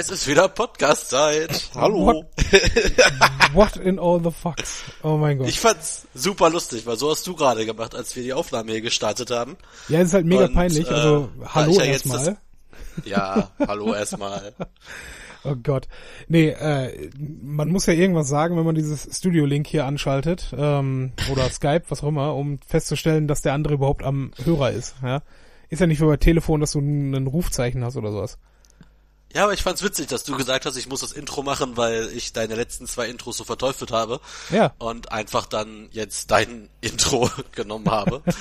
es ist wieder Podcast-Zeit. Hallo. What, what in all the fucks? Oh mein Gott. Ich fand's super lustig, weil so hast du gerade gemacht, als wir die Aufnahme hier gestartet haben. Ja, es ist halt mega Und, peinlich. äh, Also, hallo ja erstmal. Ja, hallo erstmal. Oh Gott. Nee, äh, man muss ja irgendwas sagen, wenn man dieses Studio-Link hier anschaltet, ähm, oder Skype, was auch immer, um festzustellen, dass der andere überhaupt am Hörer ist. Ja? Ist ja nicht wie bei Telefon, dass du ein Rufzeichen hast oder sowas. Ja, aber ich fand's witzig, dass du gesagt hast, ich muss das Intro machen, weil ich deine letzten zwei Intros so verteufelt habe. Ja. Und einfach dann jetzt dein Intro genommen habe.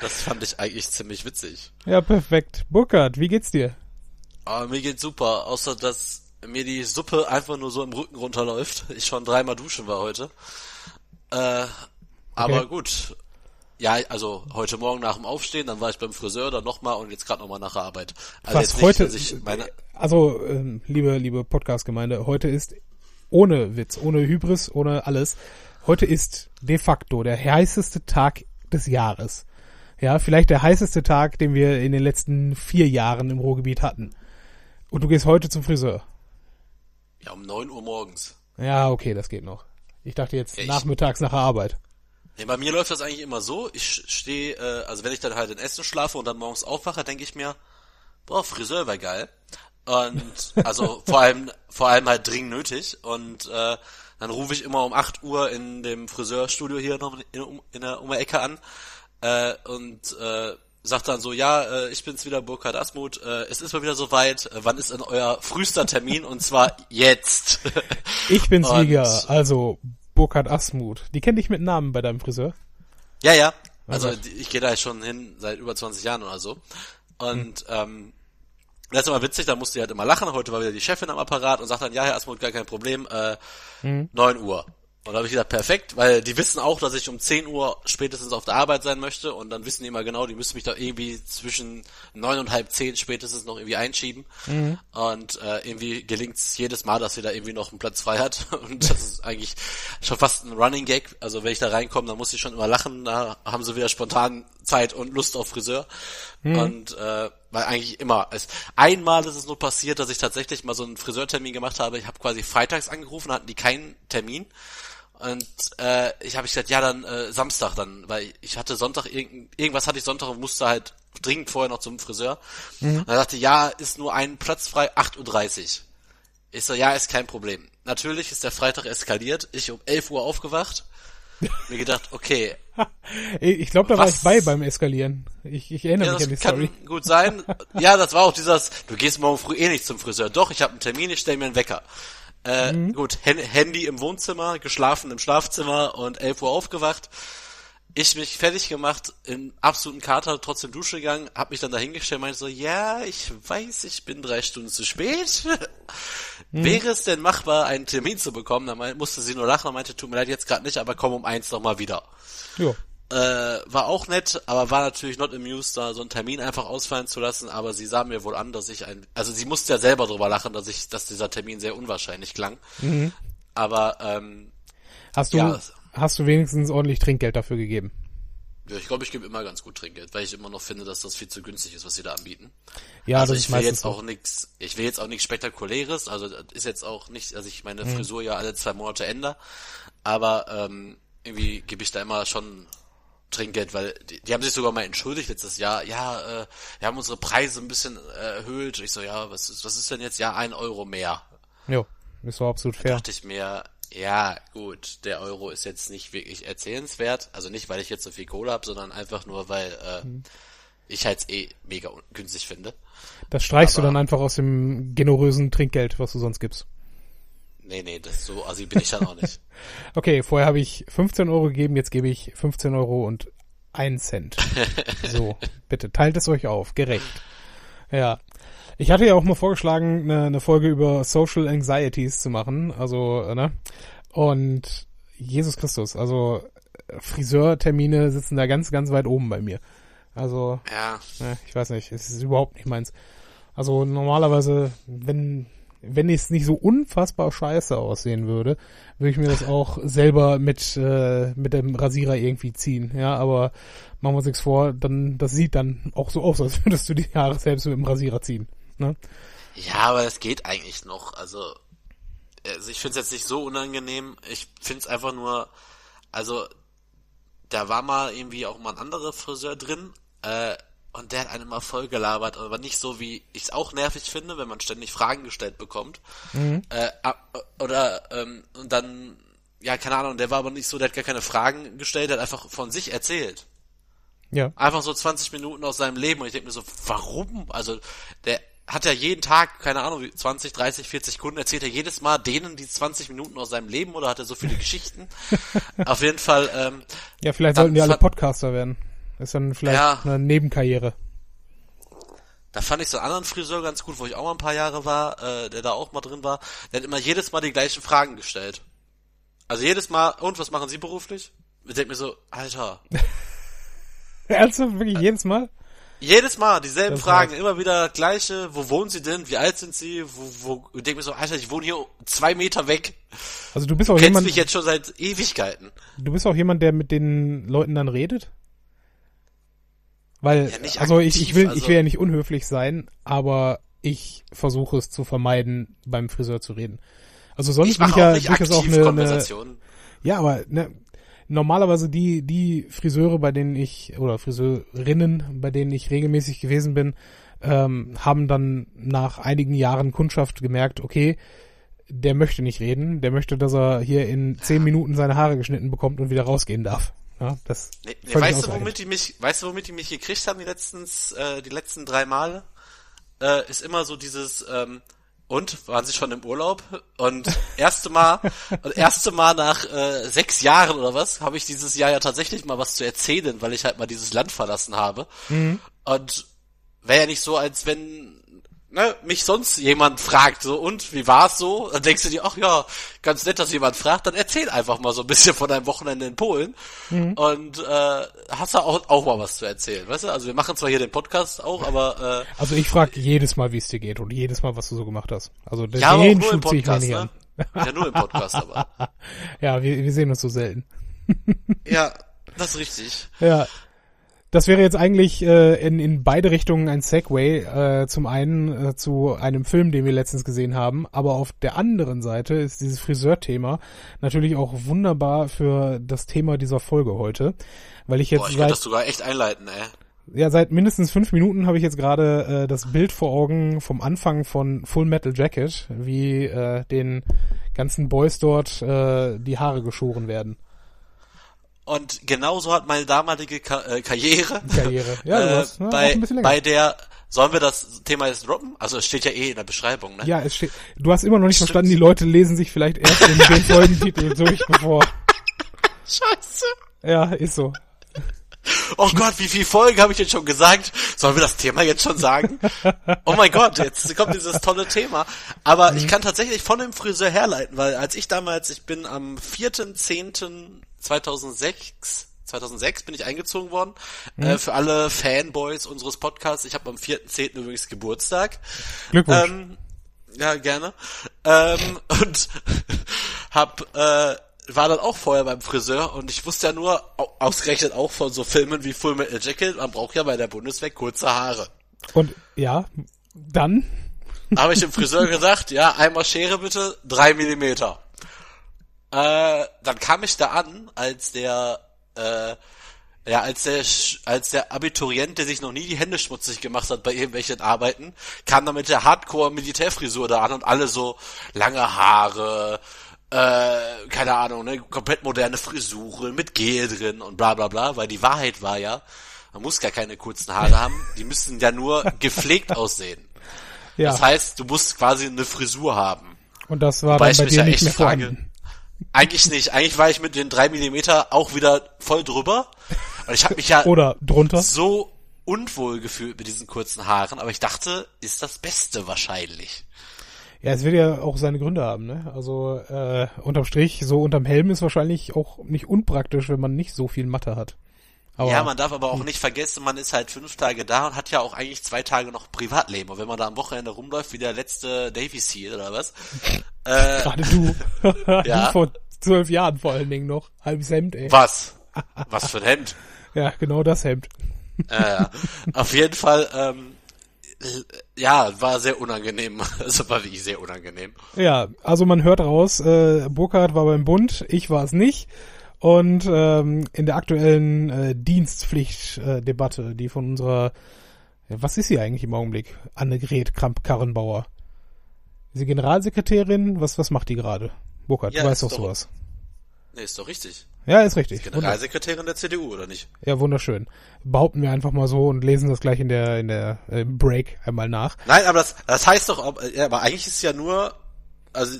Das fand ich eigentlich ziemlich witzig. Ja, perfekt. Burkhard, wie geht's dir? Aber mir geht's super, außer dass mir die Suppe einfach nur so im Rücken runterläuft. Ich schon dreimal duschen war heute. Äh, aber gut. Ja, also heute Morgen nach dem Aufstehen, dann war ich beim Friseur, dann nochmal und jetzt gerade nochmal nach der Arbeit. Also Was nicht, heute, meine, also, ähm, liebe, liebe Podcast-Gemeinde, heute ist ohne Witz, ohne Hybris, ohne alles, heute ist de facto der heißeste Tag des Jahres. Ja, vielleicht der heißeste Tag, den wir in den letzten vier Jahren im Ruhrgebiet hatten. Und du gehst heute zum Friseur. ja, um neun Uhr morgens. Ja, okay, das geht noch. Ich dachte jetzt Ja, nachmittags nach der Arbeit. Ja, bei mir läuft das eigentlich immer so. Ich stehe, äh, also wenn ich dann halt in Essen schlafe und dann morgens aufwache, denke ich mir, boah, Friseur wäre geil. Und also vor allem, vor allem halt dringend nötig. Und äh, dann rufe ich immer um 8 Uhr in dem Friseurstudio hier noch in, in, in der, um die Ecke an äh, und äh, sagt dann so, ja, äh, ich bin's wieder, Burkhard Asmuth, äh, es ist mal wieder soweit, äh, wann ist denn euer frühester Termin? Und zwar jetzt. Ich bin's Und- wieder, also Burkhard Asmuth. Die kennt dich mit Namen bei deinem Friseur? Ja, ja. Also Also- die- ich gehe da schon hin seit über 20 Jahren oder so. Und ähm, das ist immer witzig, da musste die halt immer lachen. Heute war wieder die Chefin am Apparat und sagt dann, ja, Herr Asmuth, gar kein Problem, äh, 9 Uhr. Und da habe ich gesagt, perfekt, weil die wissen auch, dass ich um 10 Uhr spätestens auf der Arbeit sein möchte und dann wissen die immer genau, die müssen mich da irgendwie zwischen neun und halb zehn spätestens noch irgendwie einschieben. Und äh, irgendwie gelingt es jedes Mal, dass sie da irgendwie noch einen Platz frei hat. Und das ist eigentlich schon fast ein Running Gag. Also wenn ich da reinkomme, dann muss ich schon immer lachen, da haben sie wieder spontan Zeit und Lust auf Friseur. Und äh, weil eigentlich immer. Es, einmal ist es nur passiert, dass ich tatsächlich mal so einen Friseurtermin gemacht habe. Ich habe quasi freitags angerufen, hatten die keinen Termin. Und äh, ich habe gesagt, ja dann äh, Samstag dann, weil ich hatte Sonntag irgend, irgendwas hatte ich Sonntag und musste halt dringend vorher noch zum Friseur. Und er sagte, ja, ist nur ein Platz frei, 8.30 Uhr. Ich so, ja, ist kein Problem. Natürlich ist der Freitag eskaliert, ich um 11 Uhr aufgewacht, mir gedacht, okay, Ich glaube, da war Was? ich bei beim Eskalieren. Ich, ich erinnere ja, mich an die das kann Story. gut sein. Ja, das war auch dieses, du gehst morgen früh eh nicht zum Friseur. Doch, ich habe einen Termin, ich stell mir einen Wecker. Äh, Gut, Hen Handy im Wohnzimmer, geschlafen im Schlafzimmer und 11 Uhr aufgewacht. Ich mich fertig gemacht, in absoluten Kater, trotzdem Dusche gegangen, hab mich dann dahingestellt, meinte so, ja, ich weiß, ich bin drei Stunden zu spät. Wäre es denn machbar, einen Termin zu bekommen? Dann musste sie nur lachen und meinte, tut mir leid, jetzt gerade nicht, aber komm um eins noch mal wieder Jo. äh, war auch nett, aber war natürlich not amused, da so einen Termin einfach ausfallen zu lassen, aber sie sah mir wohl an, dass ich ein, also sie musste ja selber drüber lachen, dass ich, dass dieser Termin sehr unwahrscheinlich klang. Aber, ähm, Hast du, Ja. Hast du wenigstens ordentlich Trinkgeld dafür gegeben? ja, ich glaube, ich gebe immer ganz gut Trinkgeld, weil ich immer noch finde, dass das viel zu günstig ist, was sie da anbieten. Ja, also das ich will jetzt auch nichts, ich will jetzt auch nichts Spektakuläres, also das ist jetzt auch nicht, dass ich Mhm. meine Frisur ja alle zwei Monate ändere, aber ähm, irgendwie gebe ich da immer schon Trinkgeld, weil die, die haben sich sogar mal entschuldigt letztes Jahr, ja, äh, wir haben unsere Preise ein bisschen äh, erhöht. Ich so, ja, was ist, was ist denn jetzt? Ja, ein Euro mehr. Jo, ist so absolut fair. Dachte ich mir, ja, gut, der Euro ist jetzt nicht wirklich erzählenswert, also nicht, weil ich jetzt so viel Kohle habe, sondern einfach nur, weil äh, Mhm. ich halt eh mega günstig finde. Das streichst du aber- dann einfach aus dem generösen Trinkgeld, was du sonst gibst. Nee, nee, das so, also bin ich dann auch nicht. Okay, vorher habe ich 15 Euro gegeben, jetzt gebe ich 15 Euro und 1 Cent. So, bitte, teilt es euch auf, gerecht. Ja. Ich hatte ja auch mal vorgeschlagen, eine, eine Folge über Social Anxieties zu machen, also, äh, ne? Und Jesus Christus, also Friseurtermine sitzen da ganz, ganz weit oben bei mir. Also, Ja, Ne, ich weiß nicht, es ist überhaupt nicht meins. Also normalerweise, wenn wenn es nicht so unfassbar scheiße aussehen würde, würde ich mir das auch selber mit äh, mit dem Rasierer irgendwie ziehen. Ja, aber machen wir uns nichts vor, dann das sieht dann auch so aus, als würdest du die Haare selbst mit dem Rasierer ziehen. Ne? Ja, aber das geht eigentlich noch. Also, also ich finde es jetzt nicht so unangenehm. Ich finde es einfach nur, also da war mal irgendwie auch mal ein anderer Friseur drin, äh, und der hat einen immer voll gelabert, aber nicht so, wie ich es auch nervig finde, wenn man ständig Fragen gestellt bekommt. Mhm. Äh, oder ähm, und dann, ja, keine Ahnung, der war aber nicht so, der hat gar keine Fragen gestellt, der hat einfach von sich erzählt. Ja. Einfach so 20 Minuten aus seinem Leben und ich denke mir so, warum? Also der hat ja jeden Tag, keine Ahnung, 20, 30, 40 Kunden, erzählt er jedes Mal denen die 20 Minuten aus seinem Leben oder hat er so viele Geschichten? Auf jeden Fall. Ähm, ja, vielleicht sollten die alle Podcaster werden. ist dann vielleicht ja, eine Nebenkarriere. Da fand ich so einen anderen Friseur ganz gut, wo ich auch mal ein paar Jahre war, äh, der da auch mal drin war. Der hat immer jedes Mal die gleichen Fragen gestellt. Also jedes Mal, und was machen Sie beruflich? Ich denke mir so, Alter. Ernsthaft? Wirklich jedes Mal? Jedes Mal dieselben das Fragen, heißt. immer wieder gleiche. Wo wohnen Sie denn? Wie alt sind Sie? Wo, wo, ich denke mir so, Alter, ich wohne hier zwei Meter weg. Also du bist auch du jemand. mich jetzt schon seit Ewigkeiten. Du bist auch jemand, der mit den Leuten dann redet? Weil, ja, also aktiv, ich, ich will, also ich will ja nicht unhöflich sein, aber ich versuche es zu vermeiden, beim Friseur zu reden. Also sonst ich bin ich ja durchaus auch eine, eine, ja, aber ne, normalerweise die, die Friseure, bei denen ich, oder Friseurinnen, bei denen ich regelmäßig gewesen bin, ähm, haben dann nach einigen Jahren Kundschaft gemerkt, okay, der möchte nicht reden, der möchte, dass er hier in zehn Minuten seine Haare geschnitten bekommt und wieder rausgehen darf. Ja, das nee, nee, weißt du, womit die mich, weißt du, womit die mich gekriegt haben die letztens, äh, die letzten drei Male? Äh, ist immer so dieses, ähm, und waren Sie schon im Urlaub? Und erste Mal, erste Mal nach äh, sechs Jahren oder was, habe ich dieses Jahr ja tatsächlich mal was zu erzählen, weil ich halt mal dieses Land verlassen habe. Mhm. Und wäre ja nicht so, als wenn ne, mich sonst jemand fragt, so, und, wie war's so? Dann denkst du dir, ach ja, ganz nett, dass jemand fragt, dann erzähl einfach mal so ein bisschen von deinem Wochenende in Polen mhm. und äh, hast da auch, auch mal was zu erzählen, weißt du? Also wir machen zwar hier den Podcast auch, aber äh, Also ich frage jedes Mal, wie es dir geht und jedes Mal, was du so gemacht hast. Also den ja, auch nur im Podcast, ne? Ja, nur im Podcast aber. ja, wir, wir sehen uns so selten. ja, das ist richtig. Ja, das wäre jetzt eigentlich äh, in, in beide Richtungen ein Segway. Äh, zum einen äh, zu einem Film, den wir letztens gesehen haben, aber auf der anderen Seite ist dieses Friseur-Thema natürlich auch wunderbar für das Thema dieser Folge heute, weil ich jetzt Boah, ich seit, das sogar echt einleiten, ey. Ja, seit mindestens fünf Minuten habe ich jetzt gerade äh, das Bild vor Augen vom Anfang von Full Metal Jacket, wie äh, den ganzen Boys dort äh, die Haare geschoren werden. Und genauso hat meine damalige Ka äh, Karriere, Karriere. Ja, äh, hast, ne, bei, bei der, sollen wir das Thema jetzt droppen? Also es steht ja eh in der Beschreibung, ne? Ja, es steht, du hast immer noch nicht Stimmt. verstanden, die Leute lesen sich vielleicht erst in den Folgentitel durch, bevor. Scheiße. Ja, ist so. Oh Gott, wie viel Folgen habe ich jetzt schon gesagt? Sollen wir das Thema jetzt schon sagen? Oh mein Gott, jetzt kommt dieses tolle Thema. Aber mhm. ich kann tatsächlich von dem Friseur herleiten, weil als ich damals, ich bin am 4.10. 2006 2006 bin ich eingezogen worden. Mhm. Äh, für alle Fanboys unseres Podcasts. Ich habe am 4.10. übrigens Geburtstag. Glückwunsch. Ähm, ja, gerne. Ähm, und hab, äh, war dann auch vorher beim Friseur und ich wusste ja nur, ausgerechnet auch von so Filmen wie Full Metal Jacket, man braucht ja bei der Bundeswehr kurze Haare. Und ja, dann? Habe ich dem Friseur gesagt, ja, einmal Schere bitte, drei Millimeter. Äh, dann kam ich da an, als der, äh, ja, als der, als der Abiturient, der sich noch nie die Hände schmutzig gemacht hat bei irgendwelchen Arbeiten, kam dann mit der Hardcore-Militärfrisur da an und alle so lange Haare, äh, keine Ahnung, ne, komplett moderne Frisuren mit Gel drin und bla bla bla, weil die Wahrheit war ja, man muss gar keine kurzen Haare haben, die müssen ja nur gepflegt aussehen. Ja. Das heißt, du musst quasi eine Frisur haben. Und das war Wobei dann bei dir ja nicht mehr frage, vorhanden. Eigentlich nicht. Eigentlich war ich mit den drei Millimeter auch wieder voll drüber. Weil ich habe mich ja Oder drunter. so unwohl gefühlt mit diesen kurzen Haaren, aber ich dachte, ist das Beste wahrscheinlich. Ja, es wird ja auch seine Gründe haben, ne? Also äh, unterm Strich, so unterm Helm ist wahrscheinlich auch nicht unpraktisch, wenn man nicht so viel Matte hat. Aber, ja, man darf aber auch nicht vergessen, man ist halt fünf Tage da und hat ja auch eigentlich zwei Tage noch Privatleben. Und wenn man da am Wochenende rumläuft, wie der letzte Davy Seal oder was. Äh, Gerade du. ja. Du vor zwölf Jahren vor allen Dingen noch. Halbes Hemd, ey. Was? Was für ein Hemd? ja, genau das Hemd. äh, auf jeden Fall, ähm, ja, war sehr unangenehm. Also war wirklich sehr unangenehm. Ja, also man hört raus, äh, Burkhardt war beim Bund, ich war es nicht. Und ähm, in der aktuellen äh, Dienstpflichtdebatte, äh, die von unserer, was ist sie eigentlich im Augenblick? Annegret Kramp-Karrenbauer. Ist sie Generalsekretärin? Was, was macht die gerade? Burkhardt, ja, du weißt doch sowas. Nee, ist doch richtig. Ja, ist richtig. Generalsekretärin der CDU, oder nicht? Ja, wunderschön. Behaupten wir einfach mal so und lesen das gleich in der, in der äh, Break einmal nach. Nein, aber das, das heißt doch, ja, aber eigentlich ist ja nur, also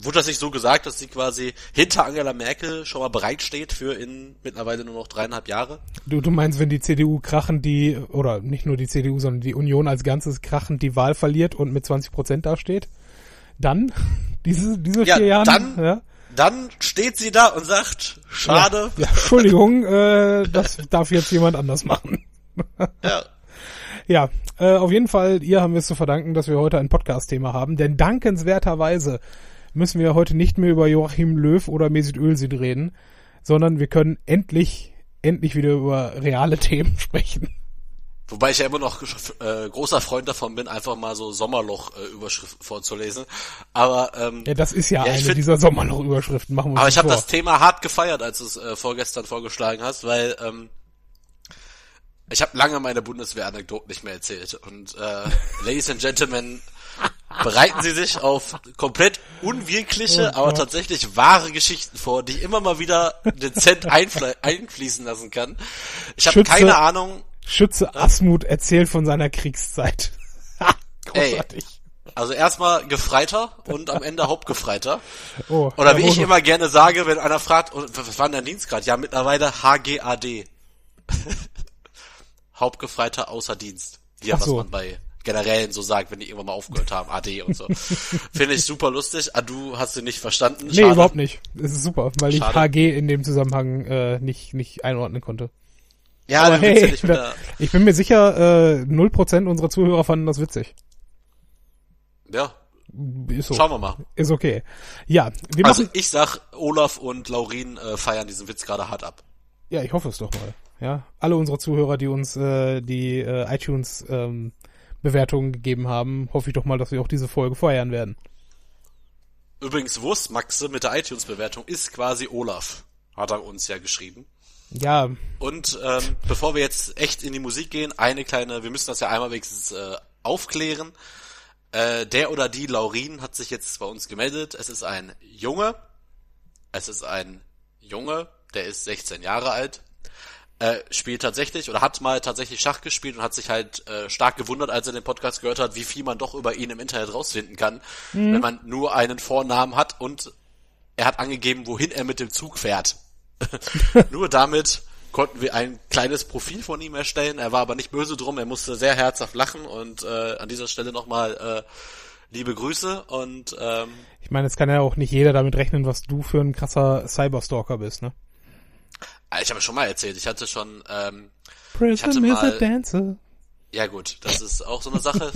wurde das nicht so gesagt, dass sie quasi hinter Angela Merkel schon mal bereitsteht für in mittlerweile nur noch dreieinhalb Jahre? Du, du meinst, wenn die CDU krachend die, oder nicht nur die CDU, sondern die Union als Ganzes krachend die Wahl verliert und mit 20 Prozent dasteht? Dann, diese, diese ja, vier Jahre, dann, ja? dann steht sie da und sagt, schade. Ja, ja Entschuldigung, äh, das darf jetzt jemand anders machen. ja. Ja, äh, auf jeden Fall, ihr haben wir es zu verdanken, dass wir heute ein Podcast-Thema haben, denn dankenswerterweise müssen wir heute nicht mehr über Joachim Löw oder Mesut Özil reden, sondern wir können endlich, endlich wieder über reale Themen sprechen. Wobei ich ja immer noch äh, großer Freund davon bin, einfach mal so Sommerloch-Überschriften äh, vorzulesen. Aber ähm, ja, das ist ja, ja eine find, dieser Sommerloch-Überschriften. Machen wir Aber ich habe das Thema hart gefeiert, als du es äh, vorgestern vorgeschlagen hast, weil ähm, ich habe lange meine Bundeswehr-Anekdoten nicht mehr erzählt. Und äh, Ladies and Gentlemen, bereiten Sie sich auf komplett unwirkliche, oh aber tatsächlich wahre Geschichten vor, die ich immer mal wieder dezent einfließen lassen kann. Ich habe keine Ahnung, Schütze Asmut erzählt von seiner Kriegszeit. Großartig. Ey, also erstmal Gefreiter und am Ende Hauptgefreiter. Oh, Oder wie ich immer gerne sage, wenn einer fragt, oh, was war denn dein Dienstgrad? Ja, mittlerweile HGAD. Hauptgefreiter außer Dienst. Ja, so. was man bei Generälen so sagt, wenn die irgendwann mal aufgehört haben, AD und so. Finde ich super lustig. Ah, du hast sie nicht verstanden. Schade. Nee, überhaupt nicht. Es ist super, weil Schade. ich HG in dem Zusammenhang äh, nicht, nicht einordnen konnte. Ja, Aber hey, da, ich bin mir sicher, äh, 0% unserer Zuhörer fanden das witzig. Ja. Ist so. Schauen wir mal. Ist okay. Ja, wir also ich sag, Olaf und Laurin äh, feiern diesen Witz gerade hart ab. Ja, ich hoffe es doch mal. Ja, alle unsere Zuhörer, die uns äh, die äh, iTunes ähm, Bewertungen gegeben haben, hoffe ich doch mal, dass wir auch diese Folge feiern werden. Übrigens, Wurstmaxe mit der iTunes-Bewertung ist quasi Olaf, hat er uns ja geschrieben. Ja. Und ähm, bevor wir jetzt echt in die Musik gehen, eine kleine, wir müssen das ja einmal wenigstens äh, aufklären. Äh, der oder die Laurin hat sich jetzt bei uns gemeldet. Es ist ein Junge. Es ist ein Junge, der ist 16 Jahre alt. Äh, spielt tatsächlich oder hat mal tatsächlich Schach gespielt und hat sich halt äh, stark gewundert, als er den Podcast gehört hat, wie viel man doch über ihn im Internet rausfinden kann, mhm. wenn man nur einen Vornamen hat und er hat angegeben, wohin er mit dem Zug fährt. Nur damit konnten wir ein kleines Profil von ihm erstellen. Er war aber nicht böse drum, er musste sehr herzhaft lachen und äh, an dieser Stelle nochmal äh, liebe Grüße und ähm, ich meine, es kann ja auch nicht jeder damit rechnen, was du für ein krasser Cyberstalker bist, ne? Ah, ich habe schon mal erzählt, ich hatte schon ähm, Prism ich hatte mal, dancer. Ja gut, das ist auch so eine Sache.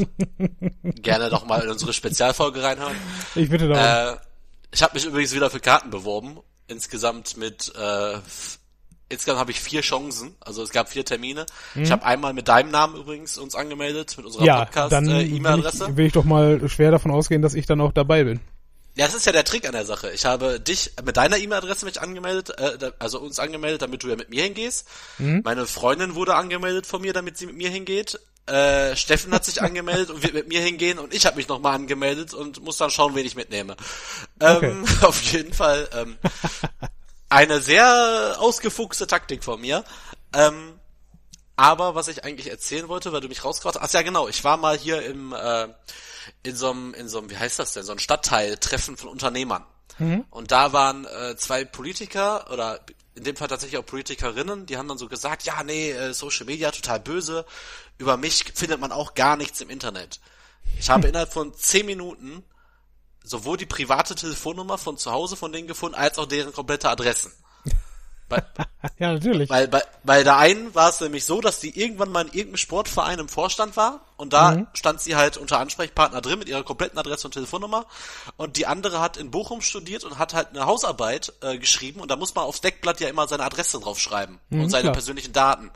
Gerne doch mal in unsere Spezialfolge reinhören. Ich bitte doch. Äh, ich habe mich übrigens wieder für Karten beworben insgesamt mit äh, insgesamt habe ich vier Chancen, also es gab vier Termine. Mhm. Ich habe einmal mit deinem Namen übrigens uns angemeldet mit unserer ja, Podcast dann äh. Will, will ich doch mal schwer davon ausgehen, dass ich dann auch dabei bin. Ja, das ist ja der Trick an der Sache. Ich habe dich mit deiner E-Mail-Adresse mich angemeldet, äh, also uns angemeldet, damit du ja mit mir hingehst. Mhm. Meine Freundin wurde angemeldet von mir, damit sie mit mir hingeht. Äh, Steffen hat sich angemeldet und wird mit mir hingehen und ich habe mich nochmal angemeldet und muss dann schauen, wen ich mitnehme. Ähm, okay. Auf jeden Fall ähm, eine sehr ausgefuchste Taktik von mir. Ähm, aber was ich eigentlich erzählen wollte, weil du mich rausgebracht hast, ach ja genau, ich war mal hier im äh, in so einem, in so einem, wie heißt das denn, so ein Stadtteil-Treffen von Unternehmern. Mhm. Und da waren äh, zwei Politiker oder in dem Fall tatsächlich auch Politikerinnen, die haben dann so gesagt, ja, nee, äh, Social Media total böse, über mich findet man auch gar nichts im Internet. Ich habe innerhalb von zehn Minuten sowohl die private Telefonnummer von zu Hause von denen gefunden, als auch deren komplette Adressen. Bei, ja, natürlich. Weil bei, bei der einen war es nämlich so, dass die irgendwann mal in irgendeinem Sportverein im Vorstand war und da mhm. stand sie halt unter Ansprechpartner drin mit ihrer kompletten Adresse und Telefonnummer und die andere hat in Bochum studiert und hat halt eine Hausarbeit äh, geschrieben und da muss man aufs Deckblatt ja immer seine Adresse draufschreiben mhm, und seine klar. persönlichen Daten.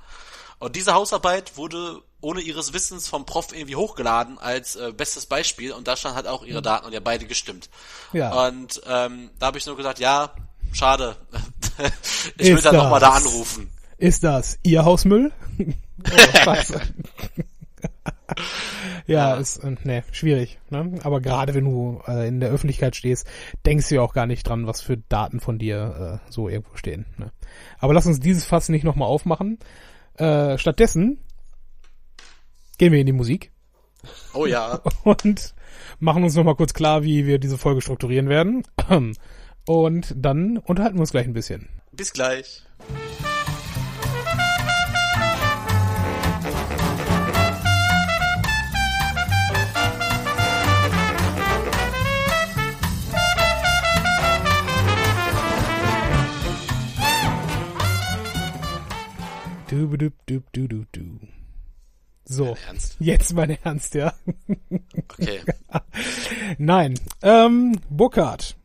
Und diese Hausarbeit wurde ohne ihres Wissens vom Prof irgendwie hochgeladen als äh, bestes Beispiel und da stand halt auch ihre Daten und ja beide gestimmt. Ja. Und ähm, da habe ich nur gesagt, ja, schade. Ich will dann nochmal da anrufen. Ist das Ihr Hausmüll? oh, ja, ist äh, ne, schwierig. Ne? Aber gerade wenn du äh, in der Öffentlichkeit stehst, denkst du ja auch gar nicht dran, was für Daten von dir äh, so irgendwo stehen. Ne? Aber lass uns dieses Fass nicht nochmal aufmachen. Äh, stattdessen gehen wir in die Musik. Oh ja. Und machen uns nochmal kurz klar, wie wir diese Folge strukturieren werden. Und dann unterhalten wir uns gleich ein bisschen. Bis gleich. Du, du, du, du, du, du. So, jetzt mein Ernst, ja. Okay. nein, ähm, Burkhardt.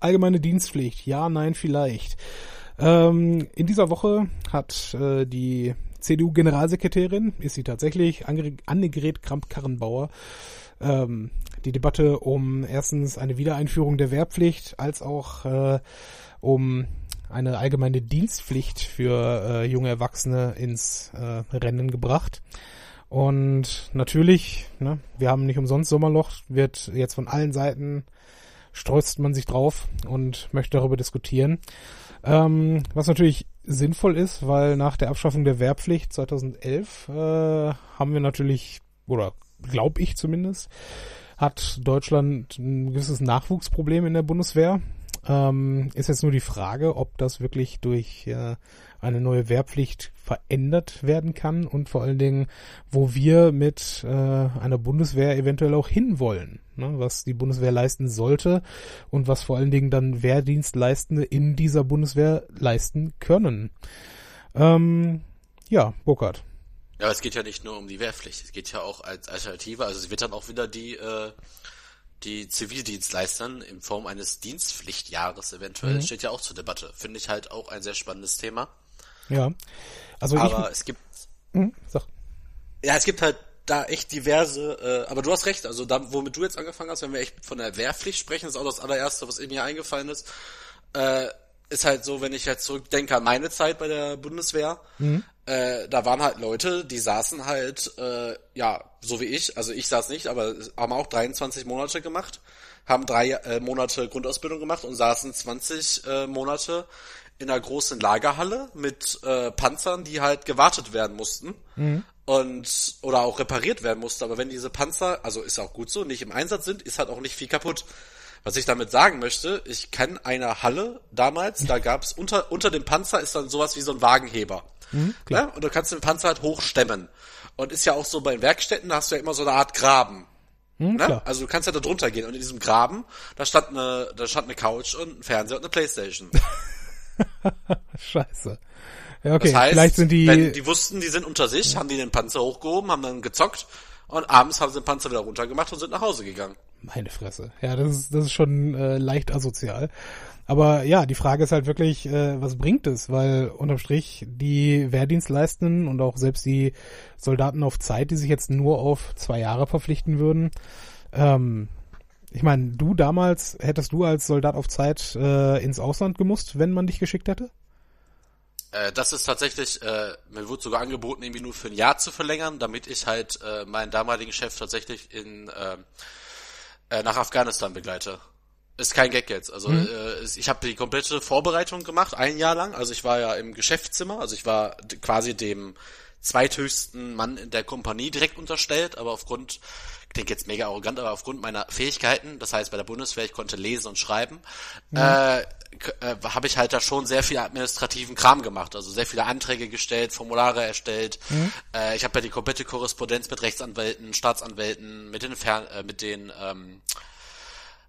Allgemeine Dienstpflicht, ja, nein, vielleicht. Ähm, in dieser Woche hat äh, die CDU-Generalsekretärin, ist sie tatsächlich, Annegret Kramp-Karrenbauer, ähm, die Debatte um erstens eine Wiedereinführung der Wehrpflicht als auch äh, um eine allgemeine Dienstpflicht für äh, junge Erwachsene ins äh, Rennen gebracht. Und natürlich, ne, wir haben nicht umsonst Sommerloch, wird jetzt von allen Seiten streuzt man sich drauf und möchte darüber diskutieren. Ähm, was natürlich sinnvoll ist, weil nach der Abschaffung der Wehrpflicht 2011 äh, haben wir natürlich, oder glaube ich zumindest, hat Deutschland ein gewisses Nachwuchsproblem in der Bundeswehr. Ähm, ist jetzt nur die Frage, ob das wirklich durch äh, eine neue Wehrpflicht verändert werden kann und vor allen Dingen, wo wir mit äh, einer Bundeswehr eventuell auch hinwollen, ne? was die Bundeswehr leisten sollte und was vor allen Dingen dann Wehrdienstleistende in dieser Bundeswehr leisten können. Ähm, ja, Burkhard. Ja, es geht ja nicht nur um die Wehrpflicht, es geht ja auch als Alternative, also es wird dann auch wieder die äh, die Zivildienstleistern in Form eines Dienstpflichtjahres eventuell mhm. steht ja auch zur Debatte. Finde ich halt auch ein sehr spannendes Thema. Ja. Also aber ich, es gibt mhm, sag. Ja, es gibt halt da echt diverse, äh, aber du hast recht, also da, womit du jetzt angefangen hast, wenn wir echt von der Wehrpflicht sprechen, ist auch das allererste, was mir eingefallen ist, äh, ist halt so, wenn ich jetzt zurückdenke an meine Zeit bei der Bundeswehr, mhm. äh, da waren halt Leute, die saßen halt, äh, ja, so wie ich, also ich saß nicht, aber haben auch 23 Monate gemacht, haben drei äh, Monate Grundausbildung gemacht und saßen 20 äh, Monate in einer großen Lagerhalle mit äh, Panzern, die halt gewartet werden mussten. Mhm. Und, oder auch repariert werden mussten. Aber wenn diese Panzer, also ist auch gut so, nicht im Einsatz sind, ist halt auch nicht viel kaputt. Was ich damit sagen möchte, ich kenne eine Halle damals, da gab's unter, unter dem Panzer ist dann sowas wie so ein Wagenheber. Mhm, ja? Und du kannst den Panzer halt hochstemmen. Und ist ja auch so bei den Werkstätten, da hast du ja immer so eine Art Graben. Mhm, ne? Also du kannst ja da drunter gehen und in diesem Graben, da stand eine, da stand eine Couch und ein Fernseher und eine Playstation. Scheiße. Ja, okay. Das heißt, Vielleicht sind die... wenn die wussten, die sind unter sich, haben die den Panzer hochgehoben, haben dann gezockt und abends haben sie den Panzer wieder runtergemacht und sind nach Hause gegangen. Meine Fresse. Ja, das ist, das ist schon äh, leicht asozial. Aber ja, die Frage ist halt wirklich, äh, was bringt es? Weil unterm Strich die Wehrdienstleistenden und auch selbst die Soldaten auf Zeit, die sich jetzt nur auf zwei Jahre verpflichten würden, ähm, ich meine, du damals, hättest du als Soldat auf Zeit äh, ins Ausland gemusst, wenn man dich geschickt hätte? Äh, das ist tatsächlich, äh, mir wurde sogar angeboten, irgendwie nur für ein Jahr zu verlängern, damit ich halt äh, meinen damaligen Chef tatsächlich in äh, äh, nach Afghanistan begleite. Ist kein Gag jetzt. Also mhm. äh, ich habe die komplette Vorbereitung gemacht, ein Jahr lang. Also ich war ja im Geschäftszimmer, also ich war quasi dem zweithöchsten Mann in der Kompanie direkt unterstellt, aber aufgrund, klingt jetzt mega arrogant, aber aufgrund meiner Fähigkeiten, das heißt bei der Bundeswehr, ich konnte lesen und schreiben, mhm. äh, äh, habe ich halt da schon sehr viel administrativen Kram gemacht, also sehr viele Anträge gestellt, Formulare erstellt. Mhm. Äh, ich habe ja die komplette Korrespondenz mit Rechtsanwälten, Staatsanwälten, mit den Fern äh, mit den ähm,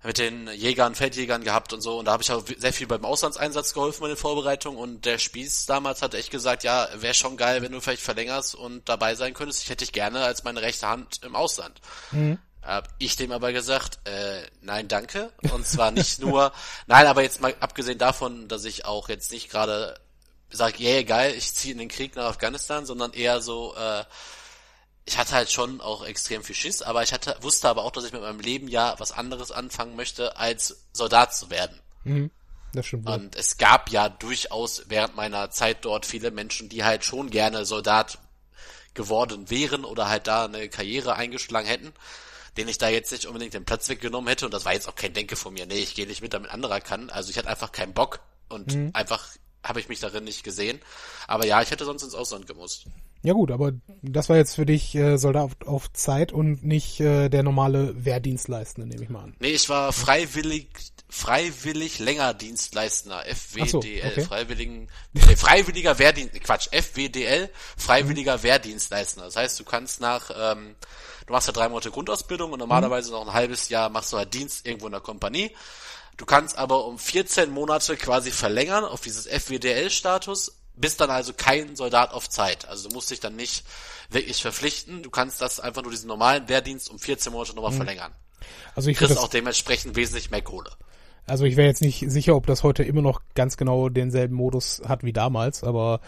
mit den Jägern, Feldjägern gehabt und so. Und da habe ich auch sehr viel beim Auslandseinsatz geholfen bei den Vorbereitungen. Und der Spieß damals hat echt gesagt, ja, wäre schon geil, wenn du vielleicht verlängerst und dabei sein könntest. Ich hätte dich gerne als meine rechte Hand im Ausland. Mhm. Hab ich dem aber gesagt, äh, nein, danke. Und zwar nicht nur, nein, aber jetzt mal abgesehen davon, dass ich auch jetzt nicht gerade sage, yeah, geil, ich ziehe in den Krieg nach Afghanistan, sondern eher so, äh, ich hatte halt schon auch extrem viel Schiss, aber ich hatte, wusste aber auch, dass ich mit meinem Leben ja was anderes anfangen möchte, als Soldat zu werden. Mhm. Das stimmt. Wohl. Und es gab ja durchaus während meiner Zeit dort viele Menschen, die halt schon gerne Soldat geworden wären oder halt da eine Karriere eingeschlagen hätten, den ich da jetzt nicht unbedingt den Platz weggenommen hätte. Und das war jetzt auch kein Denke von mir. Nee, ich gehe nicht mit, damit anderer kann. Also ich hatte einfach keinen Bock und mhm. einfach habe ich mich darin nicht gesehen. Aber ja, ich hätte sonst ins Ausland gemusst. Ja gut, aber das war jetzt für dich äh, Soldat auf, auf Zeit und nicht äh, der normale Wehrdienstleistende, nehme ich mal an. Nee, ich war freiwillig freiwillig länger Dienstleistender, FWDL, so, okay. freiwilligen, äh, freiwilliger Wehrdienst, Quatsch, FWDL, freiwilliger mhm. Wehrdienstleistender. Das heißt, du kannst nach, ähm, du machst ja drei Monate Grundausbildung und normalerweise mhm. noch ein halbes Jahr machst du halt Dienst irgendwo in der Kompanie. Du kannst aber um 14 Monate quasi verlängern auf dieses FWDL-Status, bist dann also kein Soldat auf Zeit. Also du musst dich dann nicht wirklich verpflichten. Du kannst das einfach nur diesen normalen Wehrdienst um 14 Monate nochmal mhm. verlängern. Also ich kriegst auch dementsprechend wesentlich mehr Kohle. Also ich wäre jetzt nicht sicher, ob das heute immer noch ganz genau denselben Modus hat wie damals, aber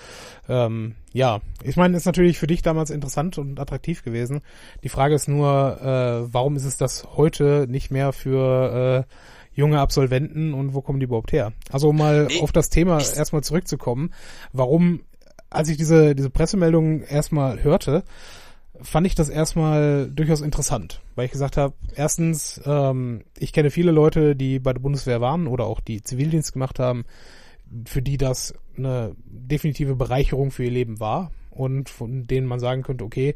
ähm, ja, ich meine, ist natürlich für dich damals interessant und attraktiv gewesen. Die Frage ist nur, äh, warum ist es das heute nicht mehr für äh, junge Absolventen und wo kommen die überhaupt her? Also um mal nee, auf das Thema erstmal zurückzukommen, warum, als ich diese, diese Pressemeldung erstmal hörte, fand ich das erstmal durchaus interessant, weil ich gesagt habe, erstens, ähm, ich kenne viele Leute, die bei der Bundeswehr waren oder auch die Zivildienst gemacht haben, für die das eine definitive Bereicherung für ihr Leben war und von denen man sagen könnte, okay,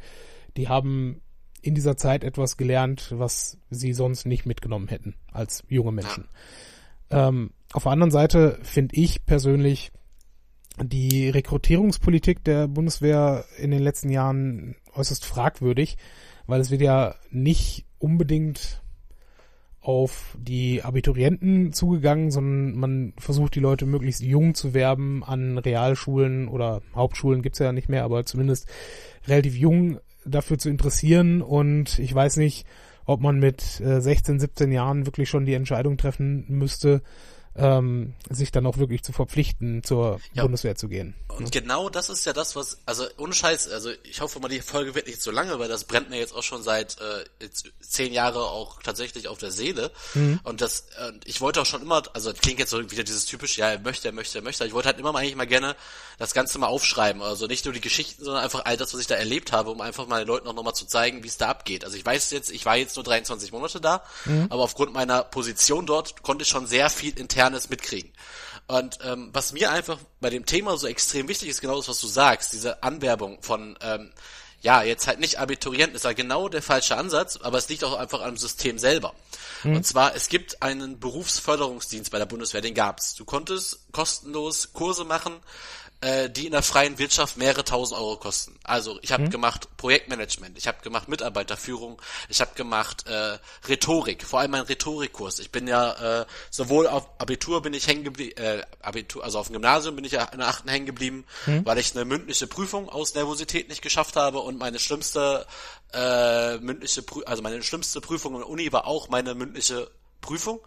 die haben in dieser Zeit etwas gelernt, was sie sonst nicht mitgenommen hätten als junge Menschen. Ähm, auf der anderen Seite finde ich persönlich die Rekrutierungspolitik der Bundeswehr in den letzten Jahren äußerst fragwürdig, weil es wird ja nicht unbedingt auf die Abiturienten zugegangen, sondern man versucht die Leute möglichst jung zu werben an Realschulen oder Hauptschulen gibt's ja nicht mehr, aber zumindest relativ jung dafür zu interessieren. Und ich weiß nicht, ob man mit äh, 16, 17 Jahren wirklich schon die Entscheidung treffen müsste, ähm, sich dann auch wirklich zu verpflichten, zur ja. Bundeswehr zu gehen. Und genau das ist ja das, was, also ohne Scheiß, also ich hoffe mal, die Folge wird nicht so lange, weil das brennt mir jetzt auch schon seit äh, jetzt zehn Jahre auch tatsächlich auf der Seele. Mhm. Und das, äh, ich wollte auch schon immer, also klingt jetzt so wieder dieses typisch, ja, er möchte, er möchte, er möchte. Ich wollte halt immer mal eigentlich mal gerne das Ganze mal aufschreiben. Also nicht nur die Geschichten, sondern einfach all das, was ich da erlebt habe, um einfach mal den Leuten auch nochmal zu zeigen, wie es da abgeht. Also ich weiß jetzt, ich war jetzt nur 23 Monate da, mhm. aber aufgrund meiner Position dort konnte ich schon sehr viel Internes mitkriegen. Und ähm, was mir einfach bei dem Thema so extrem wichtig ist, genau das, was du sagst, diese Anwerbung von ähm, ja, jetzt halt nicht Abiturienten, ist ja genau der falsche Ansatz, aber es liegt auch einfach am System selber. Mhm. Und zwar, es gibt einen Berufsförderungsdienst bei der Bundeswehr, den gab's. Du konntest kostenlos Kurse machen, äh, die in der freien Wirtschaft mehrere tausend Euro kosten. Also ich habe mhm. gemacht Projektmanagement, ich habe gemacht Mitarbeiterführung, ich habe gemacht äh, Rhetorik, vor allem mein Rhetorikkurs. Ich bin ja äh, sowohl auf Abitur bin ich hängen geblieben, äh, Abitur, also auf dem Gymnasium bin ich ja in der achten hängen geblieben, mhm. weil ich eine mündliche Prüfung aus Nervosität nicht geschafft habe und meine schlimmste äh, mündliche, Prü also meine schlimmste Prüfung in der Uni war auch meine mündliche Prüfung.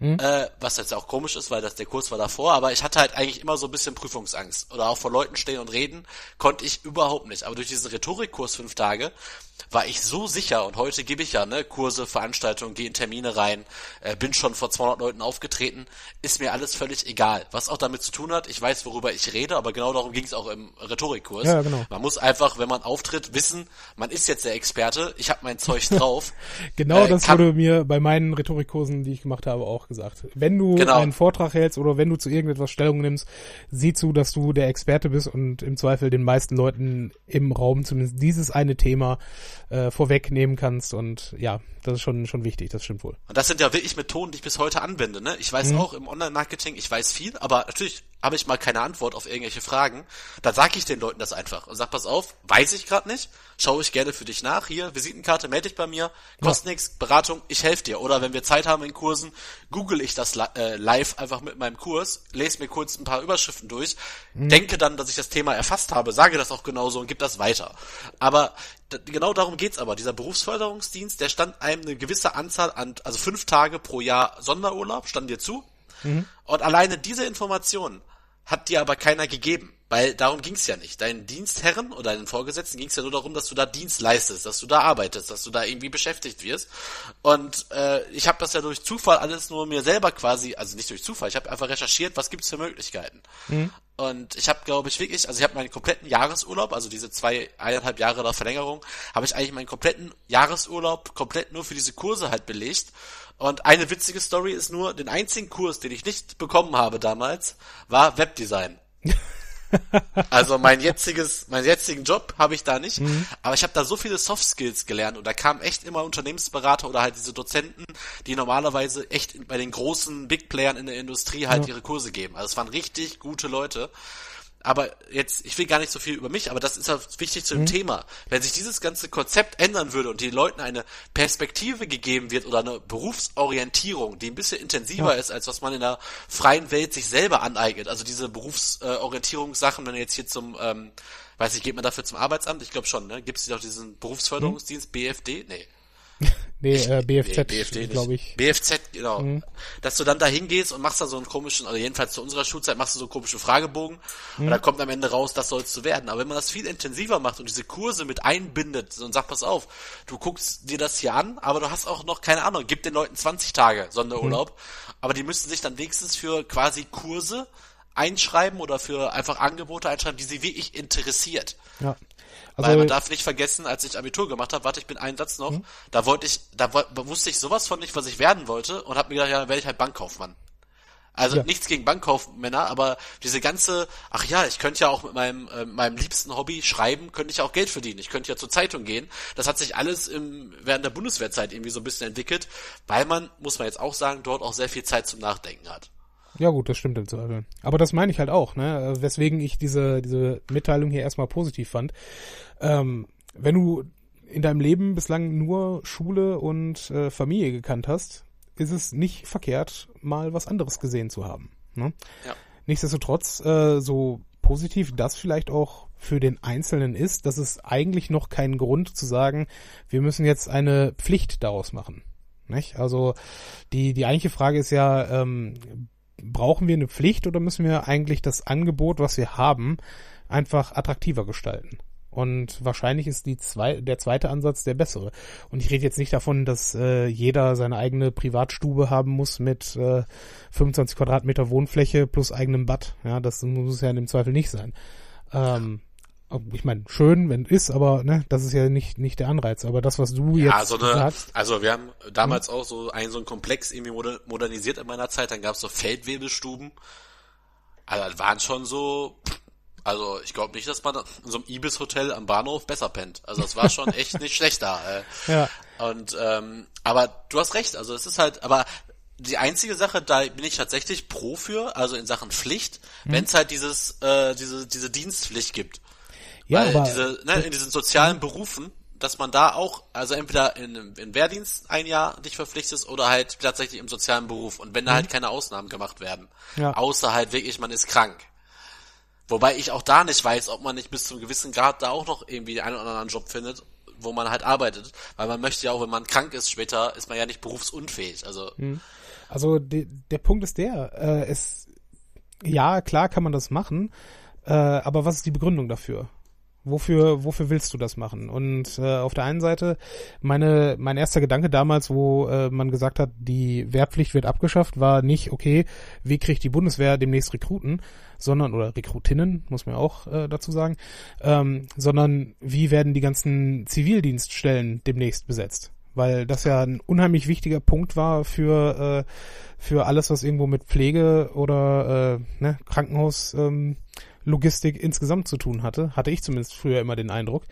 Mhm. Äh, was jetzt auch komisch ist, weil das der Kurs war davor, aber ich hatte halt eigentlich immer so ein bisschen Prüfungsangst. Oder auch vor Leuten stehen und reden, konnte ich überhaupt nicht. Aber durch diesen Rhetorikkurs fünf Tage war ich so sicher und heute gebe ich ja ne Kurse, Veranstaltungen, gehe in Termine rein, äh, bin schon vor 200 Leuten aufgetreten, ist mir alles völlig egal. Was auch damit zu tun hat, ich weiß, worüber ich rede, aber genau darum ging es auch im Rhetorikkurs. Ja, genau. Man muss einfach, wenn man auftritt, wissen, man ist jetzt der Experte, ich habe mein Zeug drauf. genau äh, das wurde mir bei meinen Rhetorikkursen, die ich gemacht habe, auch gesagt. Wenn du genau. einen Vortrag hältst oder wenn du zu irgendetwas Stellung nimmst, sieh zu, dass du der Experte bist und im Zweifel den meisten Leuten im Raum zumindest dieses eine Thema äh, vorwegnehmen kannst und ja, das ist schon, schon wichtig, das stimmt wohl. Und das sind ja wirklich Methoden, die ich bis heute anwende, ne? Ich weiß mhm. auch im Online-Marketing, ich weiß viel, aber natürlich habe ich mal keine Antwort auf irgendwelche Fragen, dann sage ich den Leuten das einfach und sag, pass auf, weiß ich gerade nicht, schaue ich gerne für dich nach, hier, Visitenkarte, melde dich bei mir, kostet ja. nichts, Beratung, ich helfe dir. Oder wenn wir Zeit haben in Kursen, google ich das äh, live einfach mit meinem Kurs, lese mir kurz ein paar Überschriften durch, mhm. denke dann, dass ich das Thema erfasst habe, sage das auch genauso und gebe das weiter. Aber genau darum geht's aber. Dieser Berufsförderungsdienst, der stand einem eine gewisse Anzahl an, also fünf Tage pro Jahr Sonderurlaub, stand dir zu. Mhm. Und alleine diese Informationen hat dir aber keiner gegeben. Weil darum ging's ja nicht. Deinen Dienstherren oder deinen Vorgesetzten ging's ja nur darum, dass du da Dienst leistest, dass du da arbeitest, dass du da irgendwie beschäftigt wirst. Und äh, ich habe das ja durch Zufall alles nur mir selber quasi, also nicht durch Zufall, ich habe einfach recherchiert, was gibt's für Möglichkeiten. Mhm. Und ich habe, glaube ich, wirklich, also ich habe meinen kompletten Jahresurlaub, also diese zwei, eineinhalb Jahre der Verlängerung, habe ich eigentlich meinen kompletten Jahresurlaub komplett nur für diese Kurse halt belegt. Und eine witzige Story ist nur, den einzigen Kurs, den ich nicht bekommen habe damals, war Webdesign. also mein jetziges, meinen jetzigen Job habe ich da nicht, mhm. aber ich habe da so viele Soft Skills gelernt und da kamen echt immer Unternehmensberater oder halt diese Dozenten, die normalerweise echt bei den großen Big Playern in der Industrie halt ja. ihre Kurse geben. Also es waren richtig gute Leute aber jetzt, ich will gar nicht so viel über mich, aber das ist ja wichtig zu dem mhm. Thema. Wenn sich dieses ganze Konzept ändern würde und den Leuten eine Perspektive gegeben wird oder eine Berufsorientierung, die ein bisschen intensiver ja. ist, als was man in der freien Welt sich selber aneignet, also diese Berufsorientierungssachen, wenn ihr jetzt hier zum, ähm, weiß ich, geht man dafür zum Arbeitsamt? Ich glaube schon, ne? Gibt es doch diesen Berufsförderungsdienst, mhm. BFD? Nee. Nee, äh, BFZ, nee, glaube ich. BFZ, genau. Mhm. Dass du dann da hingehst und machst da so einen komischen, also jedenfalls zu unserer Schulzeit machst du so einen komischen Fragebogen mhm. und da kommt am Ende raus, das sollst du werden. Aber wenn man das viel intensiver macht und diese Kurse mit einbindet und sagt, pass auf, du guckst dir das hier an, aber du hast auch noch, keine Ahnung, gib den Leuten 20 Tage Sonderurlaub, mhm. aber die müssen sich dann wenigstens für quasi Kurse einschreiben oder für einfach Angebote einschreiben, die sie wirklich interessiert. Ja. Also, Weil man darf nicht vergessen, als ich Abitur gemacht habe, warte, ich bin einen Satz noch, hm? da wollte ich, da wusste ich sowas von nicht, was ich werden wollte und habe mir gedacht, ja, dann werde ich halt Bankkaufmann. Also ja. nichts gegen Bankkaufmänner, aber diese ganze, ach ja, ich könnte ja auch mit meinem, äh, meinem liebsten Hobby schreiben, könnte ich auch Geld verdienen. Ich könnte ja zur Zeitung gehen. Das hat sich alles im, während der Bundeswehrzeit irgendwie so ein bisschen entwickelt, weil man, muss man jetzt auch sagen, dort auch sehr viel Zeit zum Nachdenken hat. Ja gut, das stimmt im Zweifel. Aber das meine ich halt auch, ne? Weswegen ich diese, diese Mitteilung hier erstmal positiv fand. Ähm, wenn du in deinem Leben bislang nur Schule und äh, Familie gekannt hast, ist es nicht verkehrt, mal was anderes gesehen zu haben. Ne? Ja. Nichtsdestotrotz, äh, so positiv das vielleicht auch für den Einzelnen ist, dass es eigentlich noch keinen Grund zu sagen, wir müssen jetzt eine Pflicht daraus machen. Nicht? Also die, die eigentliche Frage ist ja, ähm, brauchen wir eine Pflicht oder müssen wir eigentlich das Angebot, was wir haben, einfach attraktiver gestalten? Und wahrscheinlich ist die zwei, der zweite Ansatz der bessere. Und ich rede jetzt nicht davon, dass äh, jeder seine eigene Privatstube haben muss mit äh, 25 Quadratmeter Wohnfläche plus eigenem Bad. Ja, das muss ja in dem Zweifel nicht sein. Ähm, ich meine, schön, wenn ist, aber ne, das ist ja nicht nicht der Anreiz. Aber das, was du ja, jetzt so eine, sagst, also wir haben damals hm? auch so einen so ein Komplex irgendwie modernisiert in meiner Zeit. Dann gab es so Feldwebelstuben. Also das waren schon so, also ich glaube nicht, dass man in so einem Ibis-Hotel am Bahnhof besser pennt. Also das war schon echt nicht schlecht da. Äh. Ja. Und ähm, aber du hast recht. Also es ist halt, aber die einzige Sache, da bin ich tatsächlich pro für, also in Sachen Pflicht, hm. wenn es halt dieses äh, diese diese Dienstpflicht gibt. Ja, Weil aber, diese, ne, in diesen sozialen Berufen, dass man da auch, also entweder in, in Wehrdienst ein Jahr dich verpflichtest oder halt tatsächlich im sozialen Beruf. Und wenn da halt mhm. keine Ausnahmen gemacht werden. Ja. Außer halt wirklich, man ist krank. Wobei ich auch da nicht weiß, ob man nicht bis zu einem gewissen Grad da auch noch irgendwie einen oder anderen Job findet, wo man halt arbeitet. Weil man möchte ja auch, wenn man krank ist später, ist man ja nicht berufsunfähig. Also, mhm. also de, der Punkt ist der, äh, es, ja, klar kann man das machen, äh, aber was ist die Begründung dafür? Wofür, wofür willst du das machen? Und äh, auf der einen Seite, meine, mein erster Gedanke damals, wo äh, man gesagt hat, die Wehrpflicht wird abgeschafft, war nicht, okay, wie kriegt die Bundeswehr demnächst Rekruten, sondern, oder Rekrutinnen, muss man auch äh, dazu sagen, ähm, sondern wie werden die ganzen Zivildienststellen demnächst besetzt? Weil das ja ein unheimlich wichtiger Punkt war für, äh, für alles, was irgendwo mit Pflege oder äh, ne, Krankenhaus ähm, Logistik insgesamt zu tun hatte. Hatte ich zumindest früher immer den Eindruck.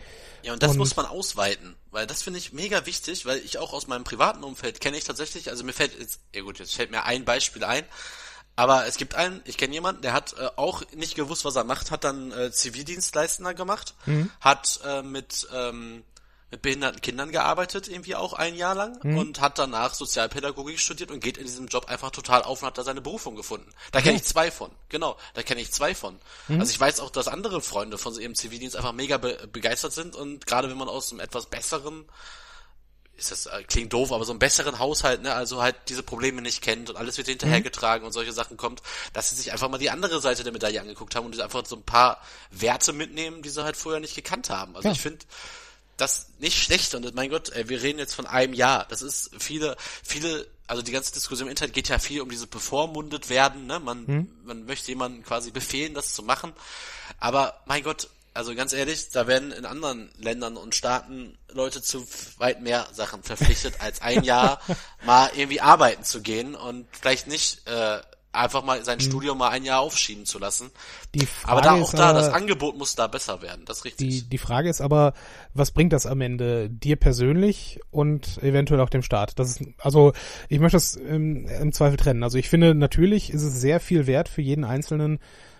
Ja, und das und, muss man ausweiten, weil das finde ich mega wichtig, weil ich auch aus meinem privaten Umfeld kenne ich tatsächlich, also mir fällt jetzt, ja gut, jetzt fällt mir ein Beispiel ein, aber es gibt einen, ich kenne jemanden, der hat äh, auch nicht gewusst, was er macht, hat dann äh, Zivildienstleistender gemacht, mhm. hat äh, mit ähm, mit behinderten Kindern gearbeitet, irgendwie auch ein Jahr lang mhm. und hat danach Sozialpädagogik studiert und geht in diesem Job einfach total auf und hat da seine Berufung gefunden. Da kenne ich zwei von. Genau, da kenne ich zwei von. Mhm. Also ich weiß auch, dass andere Freunde von ihrem Zivildienst einfach mega be begeistert sind und gerade wenn man aus einem etwas besseren ist das äh, klingt doof, aber so einen besseren Haushalt, ne, also halt diese Probleme nicht kennt und alles wird hinterhergetragen mhm. und solche Sachen kommt, dass sie sich einfach mal die andere Seite der Medaille angeguckt haben und einfach so ein paar Werte mitnehmen, die sie halt vorher nicht gekannt haben. Also ja. ich finde das nicht schlecht und mein Gott, ey, wir reden jetzt von einem Jahr. Das ist viele, viele, also die ganze Diskussion im Internet geht ja viel um diese bevormundet werden, ne? Man, mhm. man möchte jemanden quasi befehlen, das zu machen. Aber mein Gott, also ganz ehrlich, da werden in anderen Ländern und Staaten Leute zu weit mehr Sachen verpflichtet, als ein Jahr mal irgendwie arbeiten zu gehen und vielleicht nicht äh, einfach mal sein hm. Studium mal ein Jahr aufschieben zu lassen. Aber da auch da, das Angebot muss da besser werden, das ist richtig. Die, die Frage ist aber, was bringt das am Ende dir persönlich und eventuell auch dem Staat? Das ist, also ich möchte das im, im Zweifel trennen. Also ich finde, natürlich ist es sehr viel wert für jeden Einzelnen,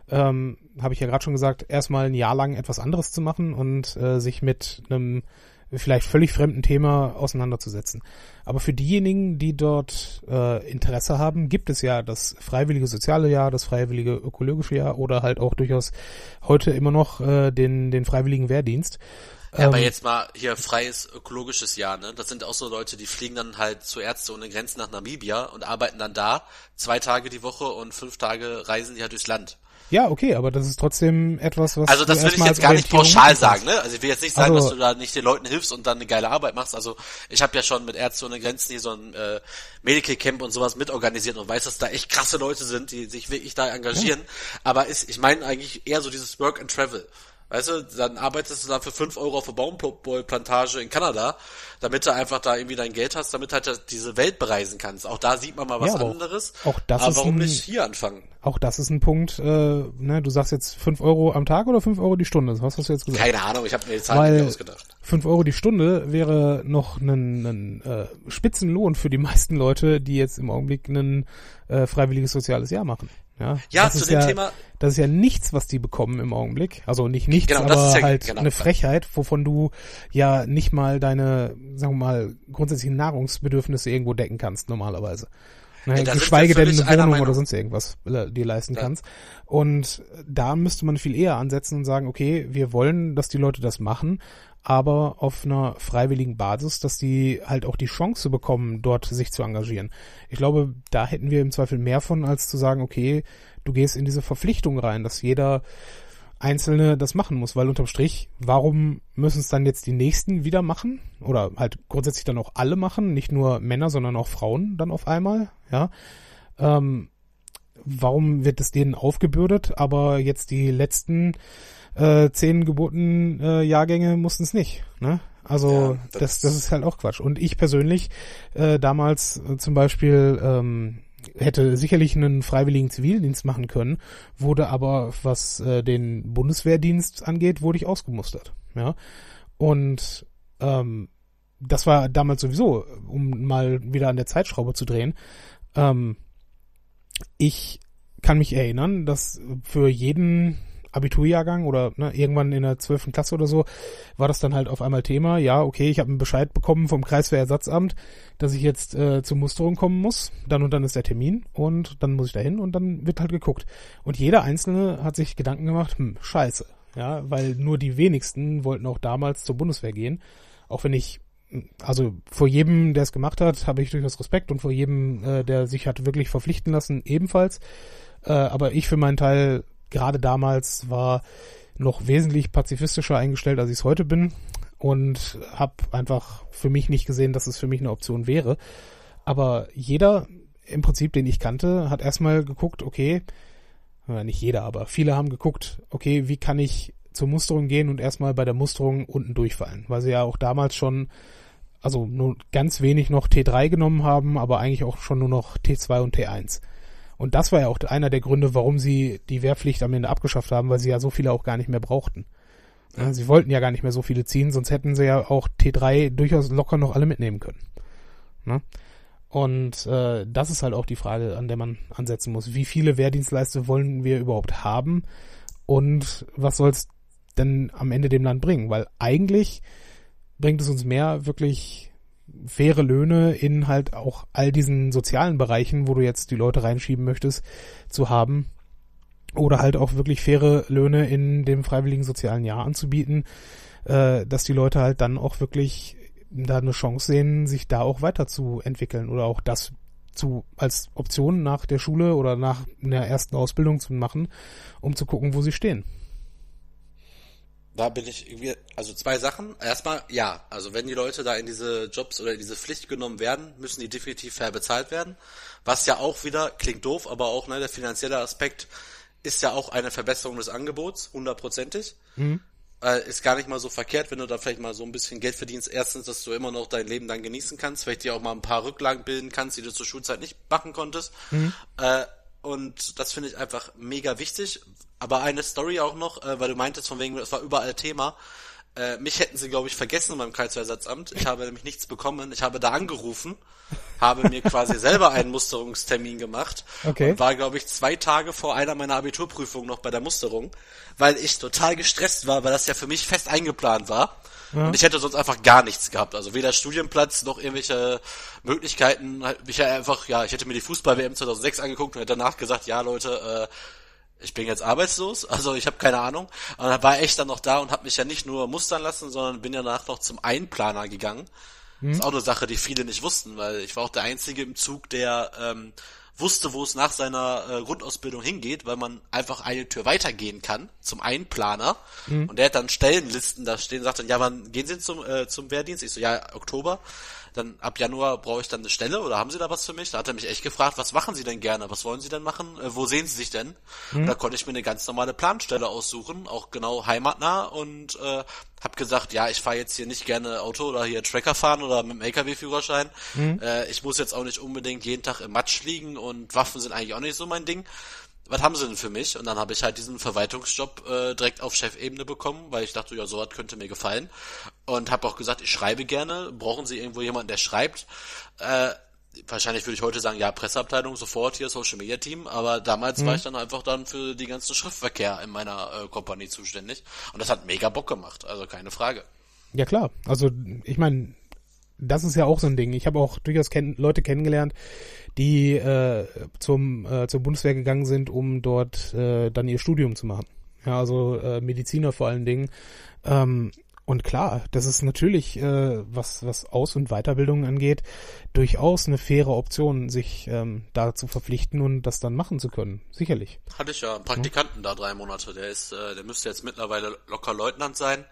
ähm, habe ich ja gerade schon gesagt, erstmal ein Jahr lang etwas anderes zu machen und äh, sich mit einem vielleicht völlig fremden Thema auseinanderzusetzen. Aber für diejenigen, die dort äh, Interesse haben, gibt es ja das freiwillige soziale Jahr, das freiwillige ökologische Jahr oder halt auch durchaus heute immer noch äh, den, den freiwilligen Wehrdienst. Ja, aber ähm, jetzt mal hier freies ökologisches Jahr, ne? Das sind auch so Leute, die fliegen dann halt zu Ärzte ohne Grenzen nach Namibia und arbeiten dann da zwei Tage die Woche und fünf Tage reisen die halt durchs Land. Ja, okay, aber das ist trotzdem etwas, was. Also das will ich jetzt gar nicht pauschal sagen, ne? Also ich will jetzt nicht sagen, also, dass du da nicht den Leuten hilfst und dann eine geile Arbeit machst. Also ich habe ja schon mit Ärzte ohne Grenzen hier so ein äh, Medical Camp und sowas mitorganisiert und weiß, dass da echt krasse Leute sind, die sich wirklich da engagieren. Ja. Aber ist, ich meine eigentlich eher so dieses Work and Travel. Weißt du, dann arbeitest du dann für fünf Euro auf der Baumplantage in Kanada, damit du einfach da irgendwie dein Geld hast, damit halt diese Welt bereisen kannst. Auch da sieht man mal was ja, anderes. Auch, auch das aber warum ein, nicht hier anfangen? Auch das ist ein Punkt, äh, ne, du sagst jetzt fünf Euro am Tag oder fünf Euro die Stunde? Was hast du jetzt gesagt? Keine Ahnung, ich habe mir die Zahl nicht ausgedacht. Fünf Euro die Stunde wäre noch ein, ein äh, Spitzenlohn für die meisten Leute, die jetzt im Augenblick ein äh, freiwilliges soziales Jahr machen. Ja, ja zu dem ja, Thema. Das ist ja nichts, was die bekommen im Augenblick. Also nicht nichts, genau, aber ja, halt genau, eine Frechheit, wovon du ja nicht mal deine, sagen wir mal, grundsätzlichen Nahrungsbedürfnisse irgendwo decken kannst normalerweise. Ne, ja, geschweige denn eine Wohnung oder sonst irgendwas äh, dir leisten ja. kannst. Und da müsste man viel eher ansetzen und sagen, okay, wir wollen, dass die Leute das machen, aber auf einer freiwilligen Basis, dass die halt auch die Chance bekommen, dort sich zu engagieren. Ich glaube, da hätten wir im Zweifel mehr von, als zu sagen, okay, du gehst in diese Verpflichtung rein, dass jeder Einzelne das machen muss, weil unterm Strich, warum müssen es dann jetzt die Nächsten wieder machen? Oder halt grundsätzlich dann auch alle machen, nicht nur Männer, sondern auch Frauen dann auf einmal, ja. Ähm, warum wird es denen aufgebürdet, aber jetzt die letzten äh, zehn Geburten äh, Jahrgänge mussten es nicht. Ne? Also ja, das, das, das ist halt auch Quatsch. Und ich persönlich äh, damals äh, zum Beispiel ähm, hätte sicherlich einen freiwilligen Zivildienst machen können, wurde aber, was äh, den Bundeswehrdienst angeht, wurde ich ausgemustert. Ja. Und ähm, das war damals sowieso, um mal wieder an der Zeitschraube zu drehen. Ähm, ich kann mich erinnern, dass für jeden Abiturjahrgang oder ne, irgendwann in der zwölften Klasse oder so, war das dann halt auf einmal Thema. Ja, okay, ich habe einen Bescheid bekommen vom Kreiswehrersatzamt, dass ich jetzt äh, zur Musterung kommen muss. Dann und dann ist der Termin und dann muss ich dahin und dann wird halt geguckt. Und jeder Einzelne hat sich Gedanken gemacht, hm, scheiße. Ja, weil nur die wenigsten wollten auch damals zur Bundeswehr gehen. Auch wenn ich also vor jedem, der es gemacht hat, habe ich durchaus Respekt und vor jedem, äh, der sich hat wirklich verpflichten lassen, ebenfalls. Äh, aber ich für meinen Teil gerade damals war noch wesentlich pazifistischer eingestellt, als ich es heute bin und habe einfach für mich nicht gesehen, dass es für mich eine Option wäre. Aber jeder im Prinzip, den ich kannte, hat erstmal geguckt, okay, nicht jeder, aber viele haben geguckt, okay, wie kann ich zur Musterung gehen und erstmal bei der Musterung unten durchfallen, weil sie ja auch damals schon, also nur ganz wenig noch T3 genommen haben, aber eigentlich auch schon nur noch T2 und T1. Und das war ja auch einer der Gründe, warum sie die Wehrpflicht am Ende abgeschafft haben, weil sie ja so viele auch gar nicht mehr brauchten. Ja, sie wollten ja gar nicht mehr so viele ziehen, sonst hätten sie ja auch T3 durchaus locker noch alle mitnehmen können. Ne? Und äh, das ist halt auch die Frage, an der man ansetzen muss. Wie viele Wehrdienstleister wollen wir überhaupt haben? Und was soll es denn am Ende dem Land bringen? Weil eigentlich bringt es uns mehr, wirklich faire Löhne in halt auch all diesen sozialen Bereichen, wo du jetzt die Leute reinschieben möchtest, zu haben. Oder halt auch wirklich faire Löhne in dem freiwilligen sozialen Jahr anzubieten, äh, dass die Leute halt dann auch wirklich da eine Chance sehen, sich da auch weiterzuentwickeln oder auch das zu als Option nach der Schule oder nach einer ersten Ausbildung zu machen, um zu gucken, wo sie stehen. Da bin ich irgendwie, also zwei Sachen. Erstmal, ja, also wenn die Leute da in diese Jobs oder in diese Pflicht genommen werden, müssen die definitiv fair bezahlt werden. Was ja auch wieder, klingt doof, aber auch ne, der finanzielle Aspekt ist ja auch eine Verbesserung des Angebots, hundertprozentig. Mhm. Äh, ist gar nicht mal so verkehrt, wenn du da vielleicht mal so ein bisschen Geld verdienst. Erstens, dass du immer noch dein Leben dann genießen kannst, vielleicht dir auch mal ein paar Rücklagen bilden kannst, die du zur Schulzeit nicht machen konntest. Mhm. Äh, und das finde ich einfach mega wichtig. Aber eine Story auch noch, äh, weil du meintest von wegen, das war überall Thema. Äh, mich hätten sie, glaube ich, vergessen beim Kreisersatzamt. Ich habe nämlich nichts bekommen. Ich habe da angerufen, habe mir quasi selber einen Musterungstermin gemacht okay. und war, glaube ich, zwei Tage vor einer meiner Abiturprüfungen noch bei der Musterung, weil ich total gestresst war, weil das ja für mich fest eingeplant war. Ja. Und ich hätte sonst einfach gar nichts gehabt. Also weder Studienplatz noch irgendwelche Möglichkeiten. Ich ja einfach, ja, ich hätte mir die Fußball-WM 2006 angeguckt und hätte danach gesagt, ja Leute, äh, ich bin jetzt arbeitslos, also ich habe keine Ahnung. Und dann war echt dann noch da und habe mich ja nicht nur mustern lassen, sondern bin danach noch zum Einplaner gegangen. Mhm. Das ist auch eine Sache, die viele nicht wussten, weil ich war auch der Einzige im Zug, der ähm, wusste, wo es nach seiner äh, Grundausbildung hingeht, weil man einfach eine Tür weitergehen kann zum Einplaner. Mhm. Und der hat dann Stellenlisten da stehen, sagt dann, ja, wann gehen Sie zum, äh, zum Wehrdienst? Ich so, ja, Oktober dann ab Januar brauche ich dann eine Stelle oder haben Sie da was für mich? Da hat er mich echt gefragt, was machen Sie denn gerne? Was wollen Sie denn machen? Äh, wo sehen Sie sich denn? Mhm. Da konnte ich mir eine ganz normale Planstelle aussuchen, auch genau heimatnah und äh, habe gesagt, ja, ich fahre jetzt hier nicht gerne Auto oder hier Tracker fahren oder mit dem LKW-Führerschein. Mhm. Äh, ich muss jetzt auch nicht unbedingt jeden Tag im Matsch liegen und Waffen sind eigentlich auch nicht so mein Ding was haben sie denn für mich? Und dann habe ich halt diesen Verwaltungsjob äh, direkt auf Chefebene bekommen, weil ich dachte, ja, sowas könnte mir gefallen. Und habe auch gesagt, ich schreibe gerne. Brauchen Sie irgendwo jemanden, der schreibt? Äh, wahrscheinlich würde ich heute sagen, ja, Presseabteilung, sofort hier Social Media Team, aber damals mhm. war ich dann einfach dann für die ganzen Schriftverkehr in meiner äh, Kompanie zuständig. Und das hat mega Bock gemacht, also keine Frage. Ja klar, also ich meine, das ist ja auch so ein Ding. Ich habe auch durchaus kenn Leute kennengelernt, die äh, zum äh, zur Bundeswehr gegangen sind, um dort äh, dann ihr Studium zu machen. Ja, also äh, Mediziner vor allen Dingen. Ähm, und klar, das ist natürlich, äh, was, was Aus- und Weiterbildung angeht, durchaus eine faire Option, sich ähm, da zu verpflichten und das dann machen zu können. Sicherlich. Hatte ich ja einen Praktikanten hm? da drei Monate. Der ist, äh, der müsste jetzt mittlerweile locker Leutnant sein.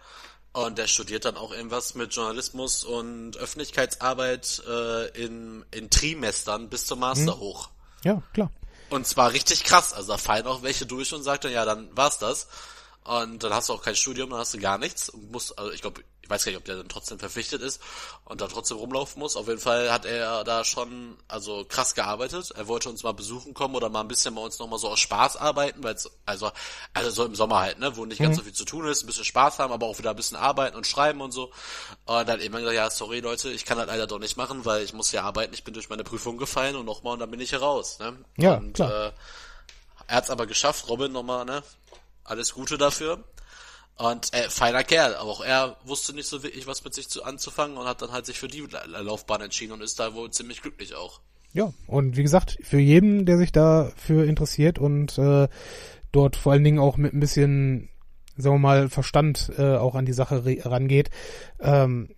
Und der studiert dann auch irgendwas mit Journalismus und Öffentlichkeitsarbeit äh, in, in Trimestern bis zum Master hm. hoch. Ja, klar. Und zwar richtig krass. Also da fallen auch welche durch und sagt dann, ja, dann war's das. Und dann hast du auch kein Studium, dann hast du gar nichts und musst, also ich glaube, ich weiß gar nicht, ob der dann trotzdem verpflichtet ist und da trotzdem rumlaufen muss. Auf jeden Fall hat er da schon, also krass gearbeitet. Er wollte uns mal besuchen kommen oder mal ein bisschen bei uns nochmal so aus Spaß arbeiten, weil also, also so im Sommer halt, ne, wo nicht mhm. ganz so viel zu tun ist, ein bisschen Spaß haben, aber auch wieder ein bisschen arbeiten und schreiben und so. Und dann eben gesagt, ja, sorry Leute, ich kann das leider doch nicht machen, weil ich muss ja arbeiten, ich bin durch meine Prüfung gefallen und nochmal und dann bin ich hier raus, ne. Ja, und, klar. Äh, er hat es aber geschafft, Robin nochmal, ne? Alles Gute dafür. Und äh, feiner Kerl, aber auch er wusste nicht so wirklich was mit sich zu anzufangen und hat dann halt sich für die Laufbahn entschieden und ist da wohl ziemlich glücklich auch. Ja, und wie gesagt, für jeden, der sich dafür interessiert und äh, dort vor allen Dingen auch mit ein bisschen, sagen wir mal, Verstand äh, auch an die Sache rangeht, ähm,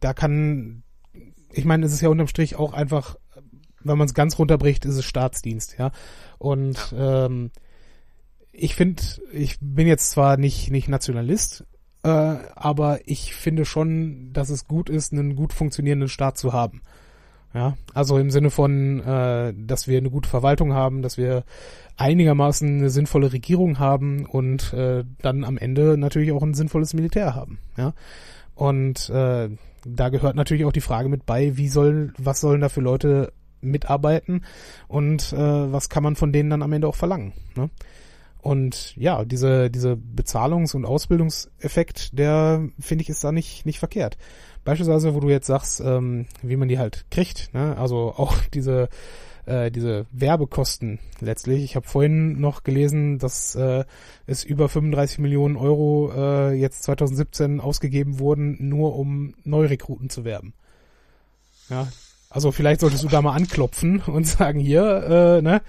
da kann, ich meine, es ist ja unterm Strich auch einfach, wenn man es ganz runterbricht, ist es Staatsdienst, ja. Und ja. ähm, ich finde, ich bin jetzt zwar nicht, nicht Nationalist, äh, aber ich finde schon, dass es gut ist, einen gut funktionierenden Staat zu haben. Ja, also im Sinne von, äh, dass wir eine gute Verwaltung haben, dass wir einigermaßen eine sinnvolle Regierung haben und äh, dann am Ende natürlich auch ein sinnvolles Militär haben. Ja, und äh, da gehört natürlich auch die Frage mit bei, wie soll, was sollen da für Leute mitarbeiten und äh, was kann man von denen dann am Ende auch verlangen. Ne? Und ja, diese, diese Bezahlungs- und Ausbildungseffekt, der finde ich ist da nicht, nicht verkehrt. Beispielsweise, wo du jetzt sagst, ähm, wie man die halt kriegt, ne? also auch diese, äh, diese Werbekosten letztlich. Ich habe vorhin noch gelesen, dass äh, es über 35 Millionen Euro äh, jetzt 2017 ausgegeben wurden, nur um Neurekruten zu werben. Ja, also vielleicht solltest du da mal anklopfen und sagen, hier, äh, ne,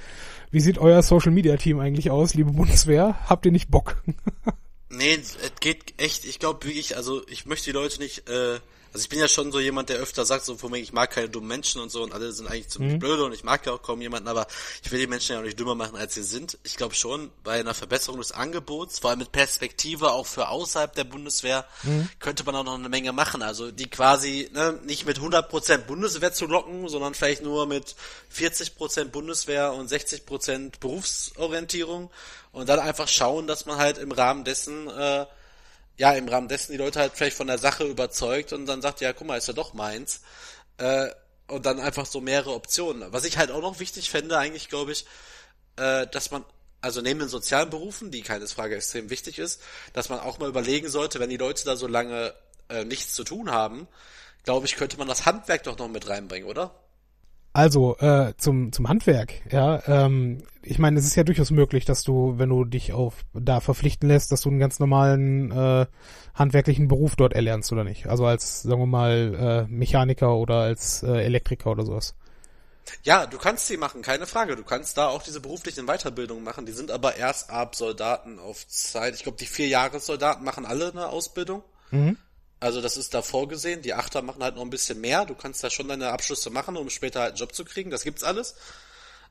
wie sieht euer Social Media Team eigentlich aus, liebe Bundeswehr? Habt ihr nicht Bock? nee, es geht echt, ich glaube wirklich, also ich möchte die Leute nicht äh, Also ich bin ja schon so jemand, der öfter sagt, so von mir, ich mag keine dummen Menschen und so und alle sind eigentlich ziemlich mhm. blöde und ich mag ja auch kaum jemanden, aber ich will die Menschen ja auch nicht dümmer machen, als sie sind. Ich glaube schon, bei einer Verbesserung des Angebots, vor allem mit Perspektive auch für außerhalb der Bundeswehr, mhm. könnte man auch noch eine Menge machen. Also die quasi ne, nicht mit 100% Bundeswehr zu locken, sondern vielleicht nur mit 40% Bundeswehr und 60% Berufsorientierung und dann einfach schauen, dass man halt im Rahmen dessen äh, ja, im Rahmen dessen die Leute halt vielleicht von der Sache überzeugt und dann sagt, ja, guck mal, ist ja doch meins. Äh, und dann einfach so mehrere Optionen. Was ich halt auch noch wichtig fände, eigentlich, glaube ich, äh, dass man, also neben den sozialen Berufen, die keine Frage extrem wichtig ist, dass man auch mal überlegen sollte, wenn die Leute da so lange äh, nichts zu tun haben, glaube ich, könnte man das Handwerk doch noch mit reinbringen, oder? Also äh, zum zum Handwerk, ja. Ähm, ich meine, es ist ja durchaus möglich, dass du, wenn du dich auf da verpflichten lässt, dass du einen ganz normalen äh, handwerklichen Beruf dort erlernst oder nicht. Also als, sagen wir mal, äh, Mechaniker oder als äh, Elektriker oder sowas. Ja, du kannst sie machen, keine Frage. Du kannst da auch diese beruflichen Weiterbildungen machen. Die sind aber erst ab Soldaten auf Zeit. Ich glaube, die vier Jahressoldaten machen alle eine Ausbildung. Mhm. Also das ist da vorgesehen. Die Achter machen halt noch ein bisschen mehr. Du kannst da schon deine Abschlüsse machen, um später halt einen Job zu kriegen. Das gibt's alles.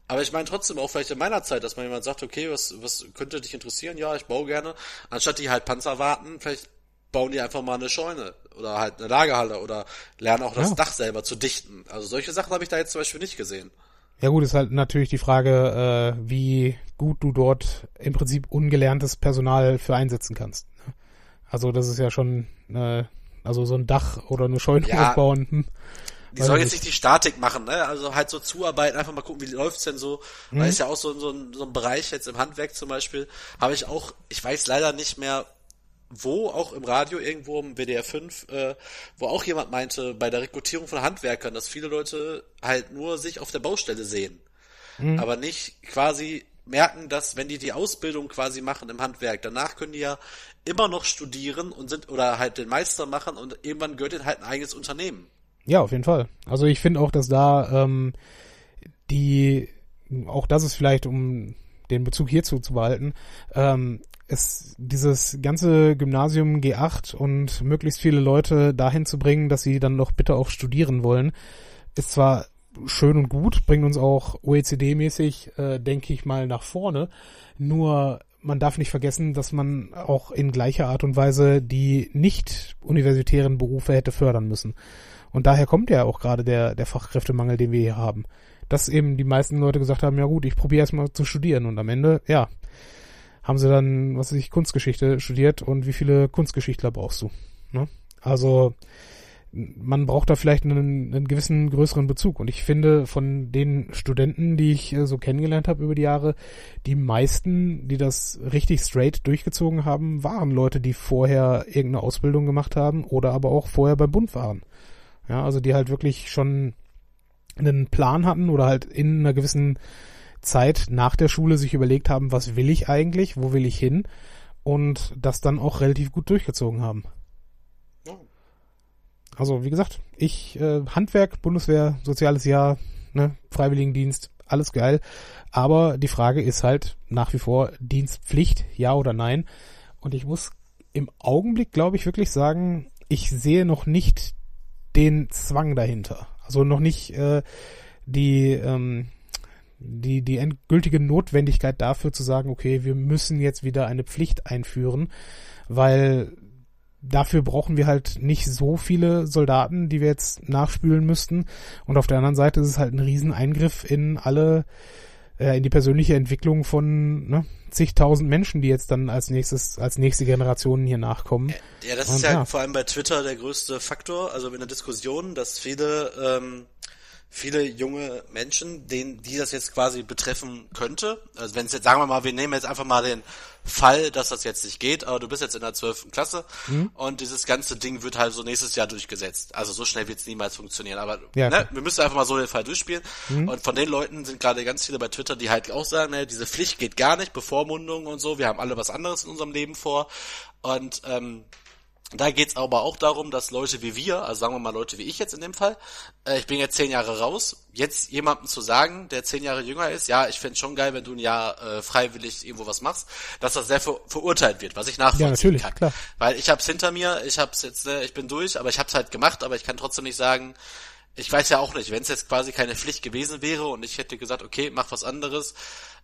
Aber ich meine trotzdem auch vielleicht in meiner Zeit, dass man jemand sagt, okay, was, was könnte dich interessieren? Ja, ich baue gerne. Anstatt die halt Panzer warten, vielleicht bauen die einfach mal eine Scheune oder halt eine Lagerhalle oder lernen auch das ja. Dach selber zu dichten. Also solche Sachen habe ich da jetzt zum Beispiel nicht gesehen. Ja gut, ist halt natürlich die Frage, äh, wie gut du dort im Prinzip ungelerntes Personal für einsetzen kannst. Also das ist ja schon äh, also so ein Dach oder eine Scheune ja, aufbauen. Hm. Die soll jetzt nicht die Statik machen, ne? Also halt so zuarbeiten, einfach mal gucken, wie läuft's denn so. Mhm. Weil ist ja auch so, so, ein, so ein Bereich jetzt im Handwerk zum Beispiel, habe ich auch, ich weiß leider nicht mehr, wo, auch im Radio, irgendwo im WDR 5, äh, wo auch jemand meinte, bei der Rekrutierung von Handwerkern, dass viele Leute halt nur sich auf der Baustelle sehen. Mhm. Aber nicht quasi merken, dass wenn die die Ausbildung quasi machen im Handwerk, danach können die ja immer noch studieren und sind oder halt den Meister machen und irgendwann gehört ihnen halt ein eigenes Unternehmen. Ja, auf jeden Fall. Also ich finde auch, dass da ähm, die, auch das ist vielleicht, um den Bezug hierzu zu behalten, ähm, es dieses ganze Gymnasium G8 und möglichst viele Leute dahin zu bringen, dass sie dann noch bitte auch studieren wollen, ist zwar schön und gut, bringt uns auch OECD-mäßig, äh, denke ich mal, nach vorne. Nur man darf nicht vergessen, dass man auch in gleicher Art und Weise die nicht universitären Berufe hätte fördern müssen. Und daher kommt ja auch gerade der, der Fachkräftemangel, den wir hier haben. Dass eben die meisten Leute gesagt haben, ja gut, ich probiere erstmal zu studieren. Und am Ende, ja, haben sie dann, was weiß ich, Kunstgeschichte studiert und wie viele Kunstgeschichtler brauchst du? Ne? Also man braucht da vielleicht einen, einen gewissen größeren Bezug. Und ich finde, von den Studenten, die ich äh, so kennengelernt habe über die Jahre, die meisten, die das richtig straight durchgezogen haben, waren Leute, die vorher irgendeine Ausbildung gemacht haben oder aber auch vorher beim Bund waren. Ja, also die halt wirklich schon einen Plan hatten oder halt in einer gewissen Zeit nach der Schule sich überlegt haben, was will ich eigentlich, wo will ich hin und das dann auch relativ gut durchgezogen haben. Also wie gesagt, ich äh, Handwerk, Bundeswehr, soziales Jahr, ne, Freiwilligendienst, alles geil. Aber die Frage ist halt nach wie vor Dienstpflicht, ja oder nein. Und ich muss im Augenblick, glaube ich, wirklich sagen, ich sehe noch nicht den Zwang dahinter. Also noch nicht äh, die ähm, die die endgültige Notwendigkeit dafür zu sagen, okay, wir müssen jetzt wieder eine Pflicht einführen, weil dafür brauchen wir halt nicht so viele Soldaten, die wir jetzt nachspülen müssten. Und auf der anderen Seite ist es halt ein Rieseneingriff in alle, äh, in die persönliche Entwicklung von ne, zigtausend Menschen, die jetzt dann als nächstes, als nächste Generationen hier nachkommen. Ja, das Und, ist ja, ja, vor allem bei Twitter der größte Faktor, also in der Diskussion, dass viele ähm, viele junge Menschen, denen, die das jetzt quasi betreffen könnte. Also wenn es jetzt, sagen wir mal, wir nehmen jetzt einfach mal den Fall, dass das jetzt nicht geht, aber du bist jetzt in der zwölften Klasse mhm. und dieses ganze Ding wird halt so nächstes Jahr durchgesetzt. Also so schnell wird es niemals funktionieren. Aber ja, ne, wir müssen einfach mal so den Fall durchspielen. Mhm. Und von den Leuten sind gerade ganz viele bei Twitter, die halt auch sagen, ne, diese Pflicht geht gar nicht, Bevormundung und so, wir haben alle was anderes in unserem Leben vor. Und ähm, Da geht's aber auch darum, dass Leute wie wir, also sagen wir mal Leute wie ich jetzt in dem Fall, äh, ich bin jetzt zehn Jahre raus, jetzt jemandem zu sagen, der zehn Jahre jünger ist, ja, ich fände schon geil, wenn du ein Jahr äh, freiwillig irgendwo was machst, dass das sehr ver verurteilt wird, was ich nachvollziehen ja, natürlich, kann. Klar. Weil ich hab's hinter mir, ich hab's jetzt, äh, ich bin durch, aber ich hab's halt gemacht, aber ich kann trotzdem nicht sagen, ich weiß ja auch nicht, wenn es jetzt quasi keine Pflicht gewesen wäre und ich hätte gesagt, okay, mach was anderes,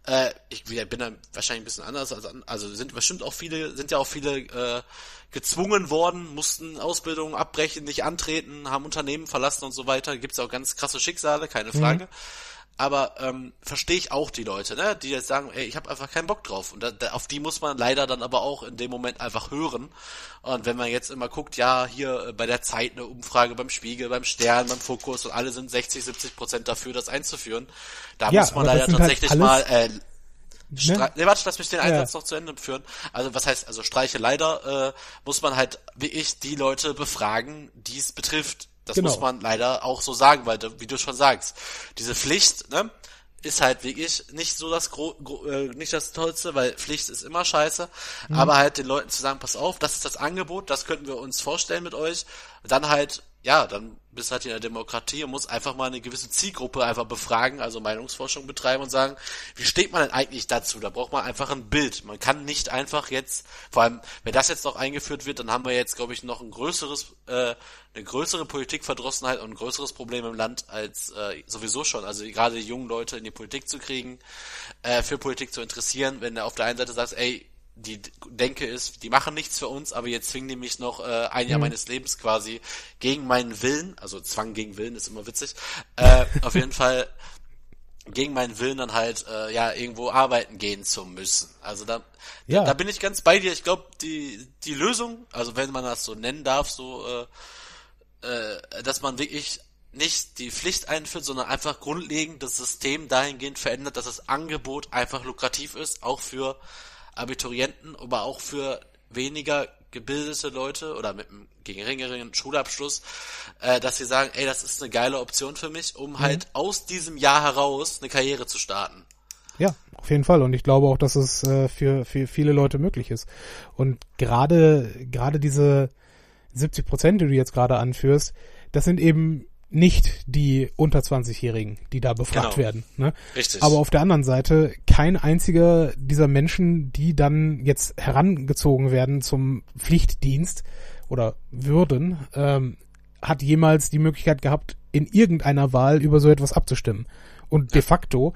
äh, ich bin da wahrscheinlich ein bisschen anders als also sind bestimmt auch viele, sind ja auch viele äh, gezwungen worden, mussten Ausbildungen abbrechen, nicht antreten, haben Unternehmen verlassen und so weiter. Gibt's auch ganz krasse Schicksale, keine mhm. Frage. Mhm. Aber ähm, verstehe ich auch die Leute, ne, die jetzt sagen, ey, ich habe einfach keinen Bock drauf. Und da, da, auf die muss man leider dann aber auch in dem Moment einfach hören. Und wenn man jetzt immer guckt, ja, hier äh, bei der Zeit eine Umfrage beim Spiegel, beim Stern, beim Fokus und alle sind 60, 70 Prozent dafür, das einzuführen, da ja, muss man leider halt tatsächlich halt mal äh, Ne? Nee, warte, lass mich den Einsatz ja. noch zu Ende führen. Also was heißt, also Streiche leider äh, muss man halt wie ich die Leute befragen, die es betrifft. Das genau. muss man leider auch so sagen, weil, wie du schon sagst, diese Pflicht, ne, ist halt wirklich nicht so das Gro Gro äh, nicht das Tollste, weil Pflicht ist immer scheiße. Mhm. Aber halt den Leuten zu sagen, pass auf, das ist das Angebot, das könnten wir uns vorstellen mit euch. Dann halt ja, dann bist halt in der Demokratie und muss einfach mal eine gewisse Zielgruppe einfach befragen, also Meinungsforschung betreiben und sagen, wie steht man denn eigentlich dazu? Da braucht man einfach ein Bild. Man kann nicht einfach jetzt, vor allem, wenn das jetzt noch eingeführt wird, dann haben wir jetzt, glaube ich, noch ein größeres, äh, eine größere Politikverdrossenheit und ein größeres Problem im Land als äh, sowieso schon. Also gerade die jungen Leute in die Politik zu kriegen, äh, für Politik zu interessieren, wenn du auf der einen Seite sagst, ey, die Denke ist, die machen nichts für uns, aber jetzt zwingen die mich noch äh, ein Jahr mhm. meines Lebens quasi gegen meinen Willen, also Zwang gegen Willen ist immer witzig, äh, auf jeden Fall gegen meinen Willen dann halt äh, ja irgendwo arbeiten gehen zu müssen. Also da, ja. da, da bin ich ganz bei dir. Ich glaube, die die Lösung, also wenn man das so nennen darf, so äh, äh, dass man wirklich nicht die Pflicht einführt, sondern einfach grundlegend das System dahingehend verändert, dass das Angebot einfach lukrativ ist, auch für Abiturienten, aber auch für weniger gebildete Leute oder mit einem geringeren Schulabschluss, äh, dass sie sagen, ey, das ist eine geile Option für mich, um mhm. halt aus diesem Jahr heraus eine Karriere zu starten. Ja, auf jeden Fall. Und ich glaube auch, dass es äh, für, für viele Leute möglich ist. Und gerade, gerade diese 70 Prozent, die du jetzt gerade anführst, das sind eben nicht die unter 20-Jährigen, die da befragt genau. werden. Ne? Richtig. Aber auf der anderen Seite kein einziger dieser Menschen, die dann jetzt herangezogen werden zum Pflichtdienst oder würden, ähm, hat jemals die Möglichkeit gehabt, in irgendeiner Wahl über so etwas abzustimmen. Und ja. de facto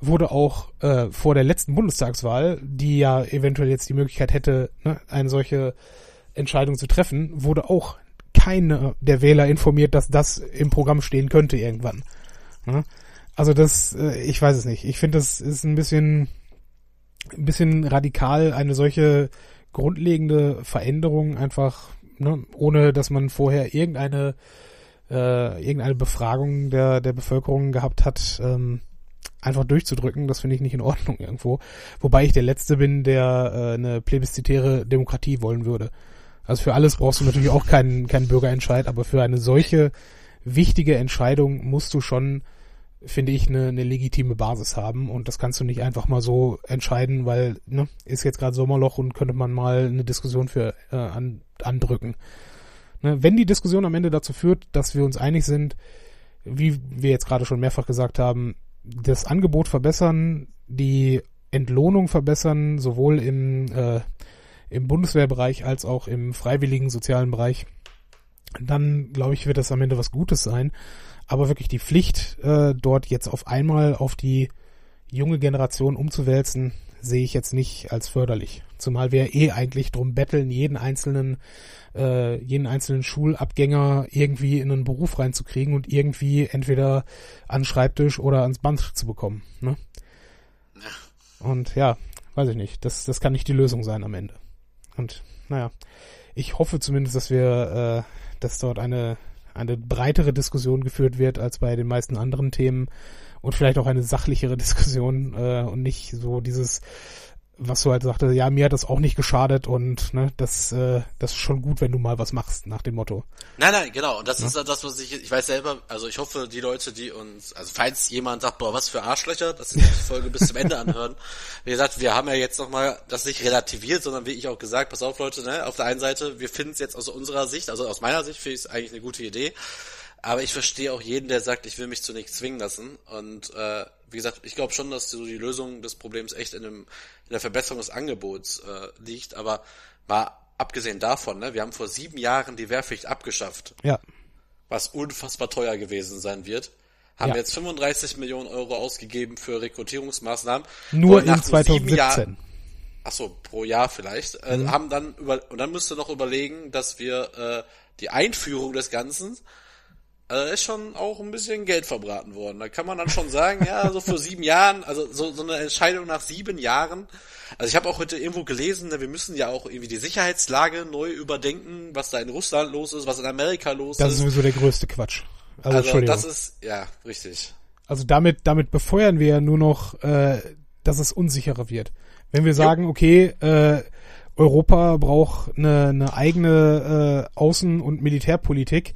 wurde auch äh, vor der letzten Bundestagswahl, die ja eventuell jetzt die Möglichkeit hätte, ne, eine solche Entscheidung zu treffen, wurde auch keiner der Wähler informiert, dass das im Programm stehen könnte irgendwann. Also das, äh, ich weiß es nicht. Ich finde, das ist ein bisschen, ein bisschen radikal, eine solche grundlegende Veränderung einfach, ne, ohne dass man vorher irgendeine äh, irgendeine Befragung der der Bevölkerung gehabt hat, ähm, einfach durchzudrücken. Das finde ich nicht in Ordnung irgendwo. Wobei ich der Letzte bin, der äh, eine plebiszitäre Demokratie wollen würde. Also für alles brauchst du natürlich auch keinen, keinen Bürgerentscheid, aber für eine solche wichtige Entscheidung musst du schon, finde ich, eine, eine legitime Basis haben und das kannst du nicht einfach mal so entscheiden, weil ne, ist jetzt gerade Sommerloch und könnte man mal eine Diskussion für äh, an, andrücken. Ne, wenn die Diskussion am Ende dazu führt, dass wir uns einig sind, wie wir jetzt gerade schon mehrfach gesagt haben, das Angebot verbessern, die Entlohnung verbessern, sowohl im äh, im Bundeswehrbereich als auch im freiwilligen sozialen Bereich, dann glaube ich, wird das am Ende was Gutes sein. Aber wirklich die Pflicht, äh, dort jetzt auf einmal auf die junge Generation umzuwälzen, sehe ich jetzt nicht als förderlich. Zumal wir eh eigentlich drum betteln, jeden einzelnen, äh, jeden einzelnen Schulabgänger irgendwie in einen Beruf reinzukriegen und irgendwie entweder an Schreibtisch oder ans Band zu bekommen. Ne? Und ja, weiß ich nicht. Das, das kann nicht die Lösung sein am Ende. Und naja, ich hoffe zumindest, dass wir, äh, dass dort eine, eine breitere Diskussion geführt wird als bei den meisten anderen Themen und vielleicht auch eine sachlichere Diskussion äh, und nicht so dieses was du halt sagte, ja, mir hat das auch nicht geschadet und ne, das, äh, das ist schon gut, wenn du mal was machst, nach dem Motto. Nein, nein, genau. Und das ja. ist das, was ich, ich weiß selber, also ich hoffe, die Leute, die uns, also falls jemand sagt, boah, was für Arschlöcher, dass sie die Folge bis zum Ende anhören. Wie gesagt, wir haben ja jetzt nochmal das nicht relativiert, sondern wie ich auch gesagt, pass auf Leute, ne, auf der einen Seite, wir finden es jetzt aus unserer Sicht, also aus meiner Sicht finde ich es eigentlich eine gute Idee. Aber ich verstehe auch jeden, der sagt, ich will mich zu nichts zwingen lassen. Und äh, wie gesagt, ich glaube schon, dass so die Lösung des Problems echt in, dem, in der Verbesserung des Angebots äh, liegt. Aber mal abgesehen davon, ne, wir haben vor sieben Jahren die Wehrpflicht abgeschafft. Ja. Was unfassbar teuer gewesen sein wird. Haben ja. jetzt 35 Millionen Euro ausgegeben für Rekrutierungsmaßnahmen. Nur in 2017. Jahren, ach so, pro Jahr vielleicht. Äh, mhm. haben dann über und dann müsst ihr noch überlegen, dass wir äh, die Einführung des Ganzen also ist schon auch ein bisschen Geld verbraten worden. Da kann man dann schon sagen, ja, so vor sieben Jahren, also so, so eine Entscheidung nach sieben Jahren. Also ich habe auch heute irgendwo gelesen, ne, wir müssen ja auch irgendwie die Sicherheitslage neu überdenken, was da in Russland los ist, was in Amerika los das ist. Das ist sowieso der größte Quatsch. Also, also das ist, ja, richtig. Also damit, damit befeuern wir ja nur noch, äh, dass es unsicherer wird. Wenn wir sagen, okay, äh, Europa braucht eine, eine eigene äh, Außen- und Militärpolitik,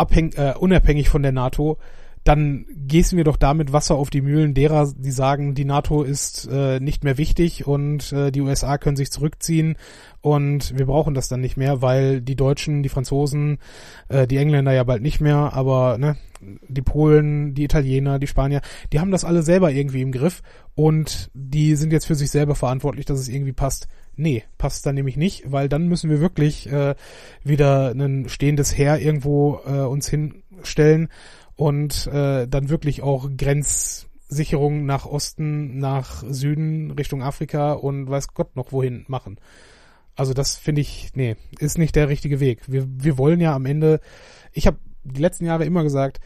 abhäng, äh, unabhängig von der NATO, dann gießen wir doch damit Wasser auf die Mühlen derer, die sagen, die NATO ist äh, nicht mehr wichtig und äh, die USA können sich zurückziehen und wir brauchen das dann nicht mehr, weil die Deutschen, die Franzosen, äh, die Engländer ja bald nicht mehr, aber ne, die Polen, die Italiener, die Spanier, die haben das alle selber irgendwie im Griff und die sind jetzt für sich selber verantwortlich, dass es irgendwie passt. Nee, passt dann nämlich nicht, weil dann müssen wir wirklich äh, wieder ein stehendes Heer irgendwo äh, uns hinstellen und äh, dann wirklich auch Grenzsicherung nach Osten, nach Süden, Richtung Afrika und weiß Gott noch wohin machen. Also das finde ich, nee, ist nicht der richtige Weg. Wir, wir wollen ja am Ende, ich habe die letzten Jahre immer gesagt,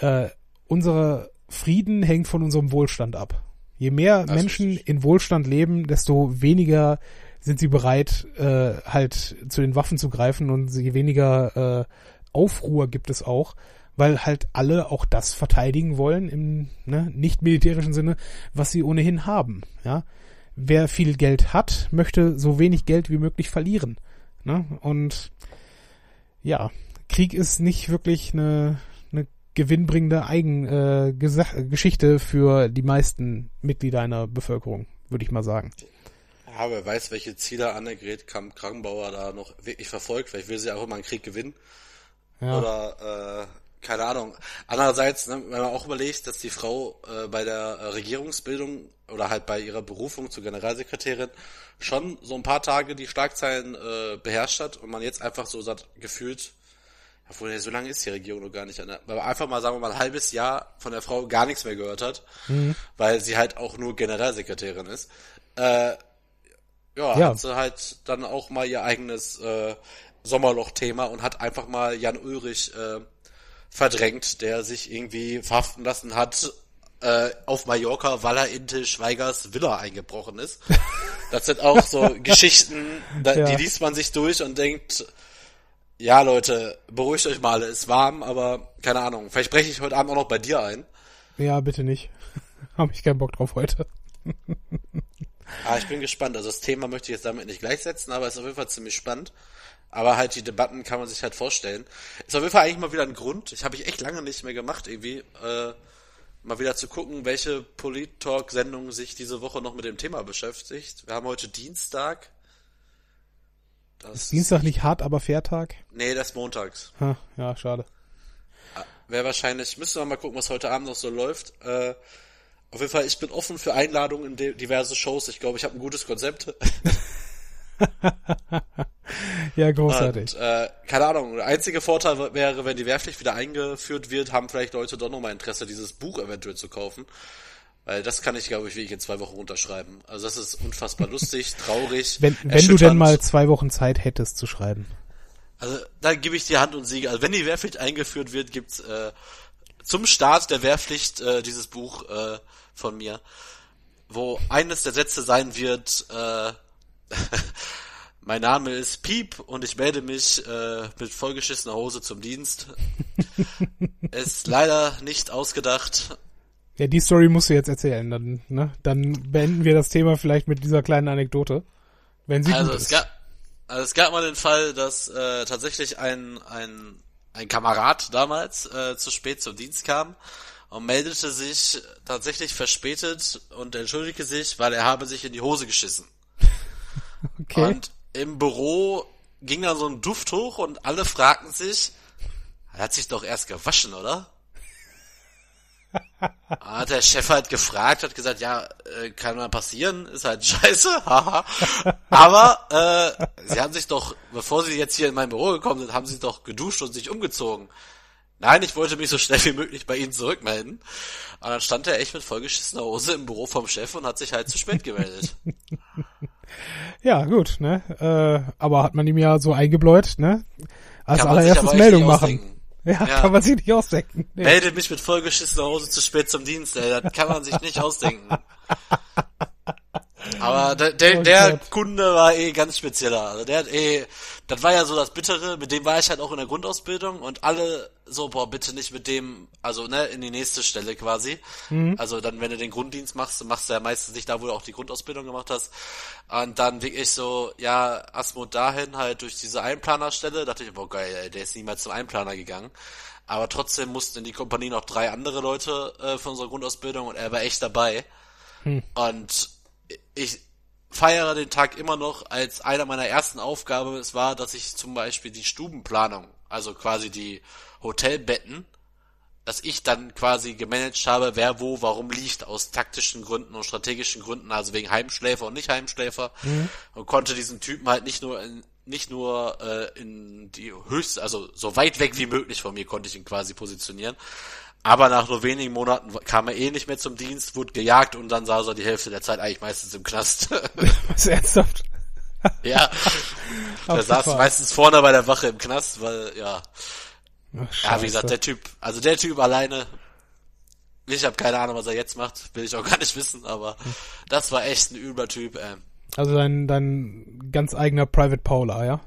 äh, unser Frieden hängt von unserem Wohlstand ab. Je mehr das Menschen in Wohlstand leben, desto weniger sind sie bereit, äh, halt zu den Waffen zu greifen und je weniger äh, Aufruhr gibt es auch, weil halt alle auch das verteidigen wollen im ne, nicht militärischen Sinne, was sie ohnehin haben. Ja, wer viel Geld hat, möchte so wenig Geld wie möglich verlieren. Ne? Und ja, Krieg ist nicht wirklich eine, eine gewinnbringende Eigengeschichte äh, für die meisten Mitglieder einer Bevölkerung, würde ich mal sagen. Ja, wer weiß, welche Ziele Annegret Krankenbauer da noch wirklich verfolgt. Vielleicht will sie auch immer einen Krieg gewinnen. Ja. Oder, äh, keine Ahnung. Andererseits, ne, wenn man auch überlegt, dass die Frau äh, bei der Regierungsbildung oder halt bei ihrer Berufung zur Generalsekretärin schon so ein paar Tage die Schlagzeilen äh, beherrscht hat und man jetzt einfach so sagt, gefühlt, obwohl so lange ist die Regierung noch gar nicht an der, aber einfach mal sagen wir mal ein halbes Jahr von der Frau gar nichts mehr gehört hat, mhm. weil sie halt auch nur Generalsekretärin ist. Äh, ja, ja, hat sie halt dann auch mal ihr eigenes äh, Sommerloch-Thema und hat einfach mal Jan Ulrich äh, verdrängt, der sich irgendwie verhaften lassen hat äh, auf Mallorca, weil er in Til Schweigers Villa eingebrochen ist. Das sind auch so Geschichten, da, ja. die liest man sich durch und denkt, ja Leute, beruhigt euch mal, es ist warm, aber keine Ahnung, vielleicht breche ich heute Abend auch noch bei dir ein. Ja, bitte nicht. Habe ich keinen Bock drauf heute. Ah, ich bin gespannt. Also das Thema möchte ich jetzt damit nicht gleichsetzen, aber es ist auf jeden Fall ziemlich spannend. Aber halt die Debatten kann man sich halt vorstellen. Ist auf jeden Fall eigentlich mal wieder ein Grund. Ich habe ich echt lange nicht mehr gemacht, irgendwie, äh, mal wieder zu gucken, welche Polit-Talk-Sendung sich diese Woche noch mit dem Thema beschäftigt. Wir haben heute Dienstag. Das ist Dienstag nicht hart, aber Fairtag? Nee, das ist montags. Ha, ja, schade. Ah, Wäre wahrscheinlich, müssen wir mal gucken, was heute Abend noch so läuft. Äh, auf jeden Fall, ich bin offen für Einladungen in diverse Shows. Ich glaube, ich habe ein gutes Konzept. ja, großartig. Und, äh, keine Ahnung, der einzige Vorteil wäre, wenn die Wehrpflicht wieder eingeführt wird, haben vielleicht Leute doch nochmal Interesse, dieses Buch eventuell zu kaufen. Weil das kann ich, glaube ich, wirklich in zwei Wochen unterschreiben. Also das ist unfassbar lustig, traurig. Wenn, wenn du denn mal zwei Wochen Zeit hättest zu schreiben. Also da gebe ich dir Hand und Siege. Also wenn die Wehrpflicht eingeführt wird, gibt's äh, zum Start der Wehrpflicht äh, dieses Buch äh, von mir, wo eines der Sätze sein wird, äh, mein Name ist Piep und ich melde mich äh, mit vollgeschissener Hose zum Dienst. ist leider nicht ausgedacht. Ja, die Story musst du jetzt erzählen. Dann, ne? dann beenden wir das Thema vielleicht mit dieser kleinen Anekdote. Wenn sie Also gut es ist. gab, also es gab mal den Fall, dass äh, tatsächlich ein, ein, ein Kamerad damals äh, zu spät zum Dienst kam und meldete sich tatsächlich verspätet und entschuldigte sich, weil er habe sich in die Hose geschissen. okay. Und im Büro ging dann so ein Duft hoch und alle fragten sich, er hat sich doch erst gewaschen, oder? Hat der Chef halt gefragt, hat gesagt, ja, äh, kann mal passieren, ist halt scheiße, haha. Aber äh, sie haben sich doch, bevor sie jetzt hier in mein Büro gekommen sind, haben sie doch geduscht und sich umgezogen. Nein, ich wollte mich so schnell wie möglich bei ihnen zurückmelden. Und dann stand er echt mit vollgeschissener Hose im Büro vom Chef und hat sich halt zu spät gemeldet. Ja, gut, ne? Äh, aber hat man ihm ja so eingebläut, ne? Als allererstes Meldung machen. ausdenken. Ja, Ja. kann man sich nicht ausdenken. Nee. Melde mich mit vollgeschissener Hose zu spät zum Dienst, ey. Das kann man sich nicht ausdenken. Aber der, der, Oh der. Kunde war eh ganz spezieller. Also der hat eh, das war ja so das Bittere, mit dem war ich halt auch in der Grundausbildung und alle so, boah, bitte nicht mit dem, also ne, in die nächste Stelle quasi. Also dann, wenn du den Grunddienst machst, machst du ja meistens nicht da, wo du auch die Grundausbildung gemacht hast. Und dann wirklich so, ja, Asmod dahin halt durch diese Einplanerstelle, dachte ich, boah geil, ey, der ist niemals zum Einplaner gegangen. Aber trotzdem mussten in die Kompanie noch drei andere Leute äh, von unserer Grundausbildung und er war echt dabei. Und ich feiere den Tag immer noch als einer meiner ersten Aufgaben. Es war, dass ich zum Beispiel die Stubenplanung, also quasi die Hotelbetten, dass ich dann quasi gemanagt habe, wer wo, warum liegt, aus taktischen Gründen und strategischen Gründen, also wegen Heimschläfer und nicht Heimschläfer, und konnte diesen Typen halt nicht nur in, nicht nur äh, in die höchste, also so weit weg wie möglich von mir konnte ich ihn quasi positionieren. Aber nach nur wenigen Monaten kam er eh nicht mehr zum Dienst, wurde gejagt und dann saß er die Hälfte der Zeit eigentlich meistens im Knast. Was ernsthaft? ja. Der saß meistens vorne bei der Wache im Knast, weil, ja. Ach, Ja, wie gesagt, der Typ, also der Typ alleine, ich habe keine Ahnung, was er jetzt macht, will ich auch gar nicht wissen, aber das war echt ein übler Typ, ähm. Also dein, dein ganz eigener Private Paula, ja?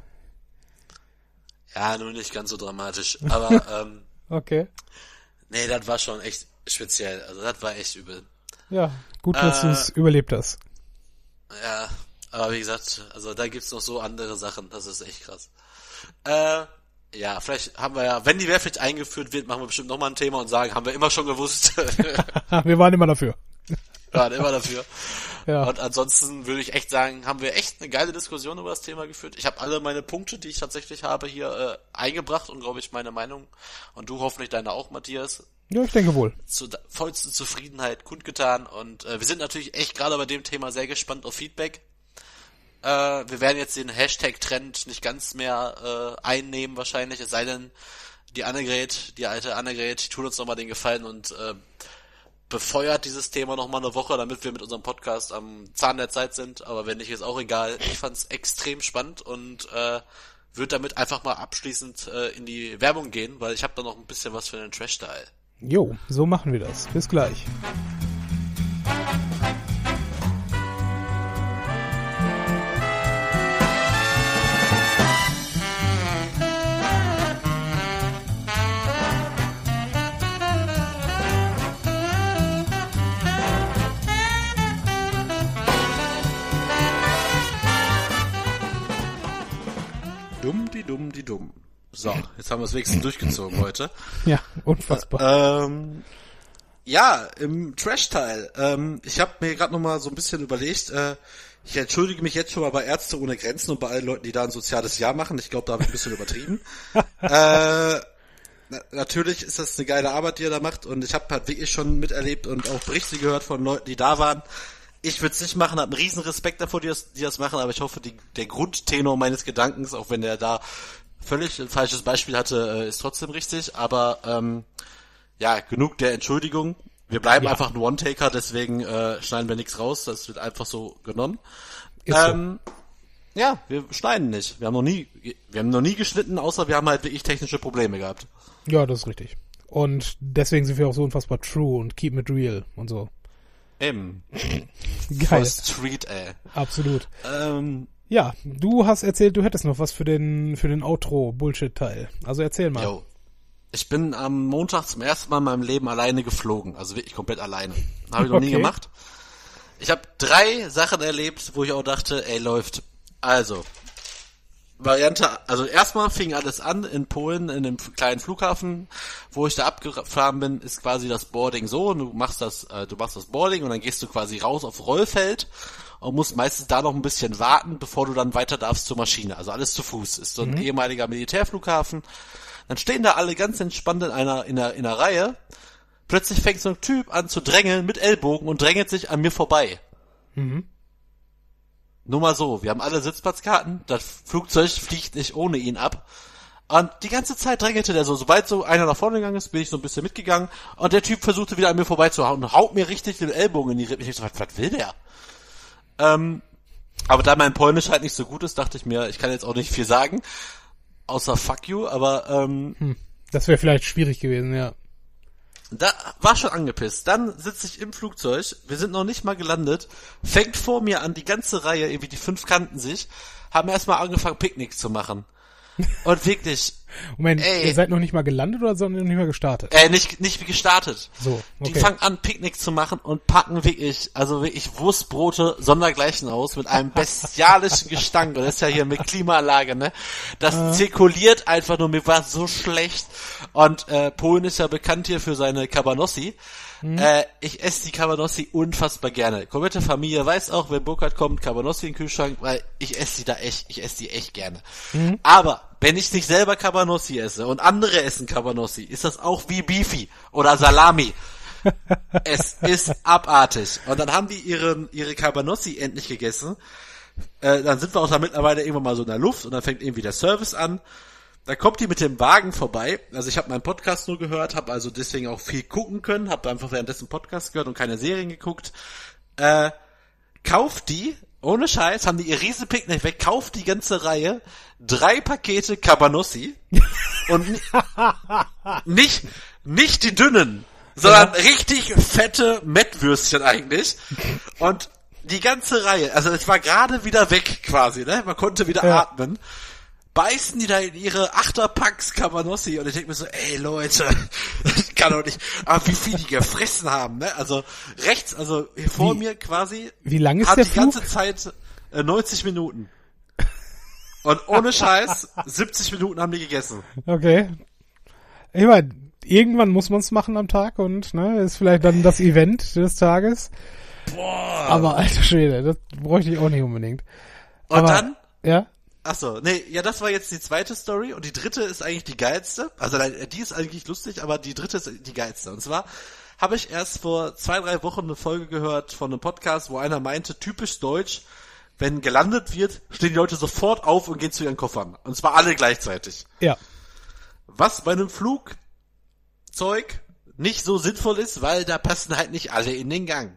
Ja, nur nicht ganz so dramatisch, aber, ähm, Okay. Nee, das war schon echt speziell, also das war echt übel. Ja, gut, dass Äh, du es überlebt hast. Ja, aber wie gesagt, also da gibt's noch so andere Sachen, das ist echt krass. Äh, ja, vielleicht haben wir ja, wenn die Wehrpflicht eingeführt wird, machen wir bestimmt nochmal ein Thema und sagen, haben wir immer schon gewusst. Wir waren immer dafür. Waren immer dafür. Ja. Und ansonsten würde ich echt sagen, haben wir echt eine geile Diskussion über das Thema geführt. Ich habe alle meine Punkte, die ich tatsächlich habe, hier äh, eingebracht und glaube ich meine Meinung und du hoffentlich deine auch, Matthias, Ja, ich denke wohl. zu vollsten Zufriedenheit kundgetan und äh, wir sind natürlich echt gerade bei dem Thema sehr gespannt auf Feedback. Äh, wir werden jetzt den Hashtag-Trend nicht ganz mehr äh, einnehmen wahrscheinlich, es sei denn, die Annegret, die alte Annegret, die tut uns nochmal den Gefallen und äh, befeuert dieses Thema nochmal eine Woche, damit wir mit unserem Podcast am Zahn der Zeit sind. Aber wenn nicht, ist auch egal. Ich fand es extrem spannend und äh, würde damit einfach mal abschließend äh, in die Werbung gehen, weil ich habe da noch ein bisschen was für den Trash-Teil. Jo, so machen wir das. Bis gleich. Dumm, die dumm. So, jetzt haben wir es wenigstens durchgezogen heute. Ja, unfassbar. Ähm, ja, im Trash-Teil. Ähm, ich habe mir gerade noch mal so ein bisschen überlegt. Äh, ich entschuldige mich jetzt schon mal bei Ärzte ohne Grenzen und bei allen Leuten, die da ein soziales Jahr machen. Ich glaube, da habe ich ein bisschen übertrieben. äh, na, natürlich ist das eine geile Arbeit, die er da macht und ich habe halt wirklich schon miterlebt und auch Berichte gehört von Leuten, die da waren. Ich würde es nicht machen, habe einen riesen Respekt davor, die das, die das machen, aber ich hoffe, die, der Grundtenor meines Gedankens, auch wenn der da völlig ein falsches Beispiel hatte, äh, ist trotzdem richtig. Aber ähm, ja, genug der Entschuldigung. Wir bleiben Ja. einfach ein One-Taker, deswegen äh, schneiden wir nichts raus. Das wird einfach so genommen. Ist so. ähm, Ja, wir schneiden nicht. Wir haben noch nie, wir haben noch nie geschnitten, außer wir haben halt wirklich technische Probleme gehabt. Ja, das ist richtig. Und deswegen sind wir auch so unfassbar true und keep it real und so. Eben. Geil. Voll Street, ey. Absolut. Ähm, Ja, du hast erzählt, du hättest noch was für den, für den Outro-Bullshit-Teil. Also erzähl mal. yo. Ich bin am Montag zum ersten Mal in meinem Leben alleine geflogen, also wirklich komplett alleine. Habe ich noch nie Okay. gemacht. Ich habe drei Sachen erlebt, wo ich auch dachte, ey, läuft. Also, Variante, also erstmal fing alles an in Polen, in dem kleinen Flughafen, wo ich da abgefahren bin, ist quasi das Boarding so, du machst das, äh, du machst das Boarding und dann gehst du quasi raus auf Rollfeld und musst meistens da noch ein bisschen warten, bevor du dann weiter darfst zur Maschine. Also alles zu Fuß. Ist so ein ehemaliger Militärflughafen. Dann stehen da alle ganz entspannt in einer, in einer, in einer Reihe. Plötzlich fängt so ein Typ an zu drängeln mit Ellbogen und drängelt sich an mir vorbei. Nur mal so, wir haben alle Sitzplatzkarten, das Flugzeug fliegt nicht ohne ihn ab. Und die ganze Zeit drängelte der so, sobald so einer nach vorne gegangen ist, bin ich so ein bisschen mitgegangen und der Typ versuchte wieder an mir vorbeizuhauen und haut mir richtig den Ellbogen in die Rippen. Ich so, was, will der? Ähm, aber da mein Polnisch halt nicht so gut ist, dachte ich mir, ich kann jetzt auch nicht viel sagen, außer fuck you, aber ähm, Das wäre vielleicht schwierig gewesen, ja. Da war schon angepisst. Dann sitze ich im Flugzeug, wir sind noch nicht mal gelandet, fängt vor mir an, die ganze Reihe, irgendwie die fünf kannten sich, haben erstmal angefangen, Picknick zu machen. Und wirklich, Moment, Ey. ihr seid noch nicht mal gelandet oder sondern noch nicht mal gestartet? äh, nicht, nicht wie gestartet. So, Die okay. fangen an, Picknick zu machen und packen wirklich, also wirklich Wurstbrote sondergleichen aus mit einem bestialischen Gestank. Und das ist ja hier mit Klimaanlage, ne? Das zirkuliert einfach nur, mir war so schlecht. Und äh, Polen ist ja bekannt hier für seine Cabanossi. Äh, ich esse die Cabanossi unfassbar gerne. Komplette Familie weiß auch, wenn Burkhardt kommt, Cabanossi in den Kühlschrank, weil ich esse die da echt, ich esse die echt gerne. Aber wenn ich nicht selber Cabanossi esse und andere essen Cabanossi, ist das auch wie Beefy oder Salami. es ist abartig. Und dann haben die ihren, ihre Cabanossi endlich gegessen. Äh, dann sind wir auch da mittlerweile irgendwann mal so in der Luft und dann fängt irgendwie der Service an. Da kommt die mit dem Wagen vorbei. Also ich habe meinen Podcast nur gehört, habe also deswegen auch viel gucken können, habe einfach währenddessen Podcast gehört und keine Serien geguckt. Äh, kauft die, ohne Scheiß, haben die ihr riesen Picknick weg, kauft die ganze Reihe, drei Pakete Cabanossi und ni- nicht, nicht die dünnen, sondern richtig fette Mettwürstchen eigentlich. Und die ganze Reihe, also es war gerade wieder weg quasi, ne? Man konnte wieder Ja. atmen. Beißen die da in ihre Achterpacks Cabanossi und ich denke mir so, ey Leute, das kann doch nicht, aber wie viel die gefressen haben, ne? Also rechts, also hier vor Wie- mir quasi wie lang ist hat der die ganze Flug? Zeit äh, 90 Minuten. Und ohne Scheiß, 70 Minuten haben die gegessen. Okay. Ich meine, irgendwann muss man es machen am Tag und ne, ist vielleicht dann das Event des Tages. Boah. Aber alter Schwede, das bräuchte ich auch nicht unbedingt. Und Aber, dann, Ja? Ach so, nee, ja, das war jetzt die zweite Story und die dritte ist eigentlich die geilste. Also nein, die ist eigentlich lustig, aber die dritte ist die geilste. Und zwar habe ich erst vor zwei, drei Wochen eine Folge gehört von einem Podcast, wo einer meinte, typisch deutsch, wenn gelandet wird, stehen die Leute sofort auf und gehen zu ihren Koffern. Und zwar alle gleichzeitig. Ja. Was bei einem Flugzeug nicht so sinnvoll ist, weil da passen halt nicht alle in den Gang.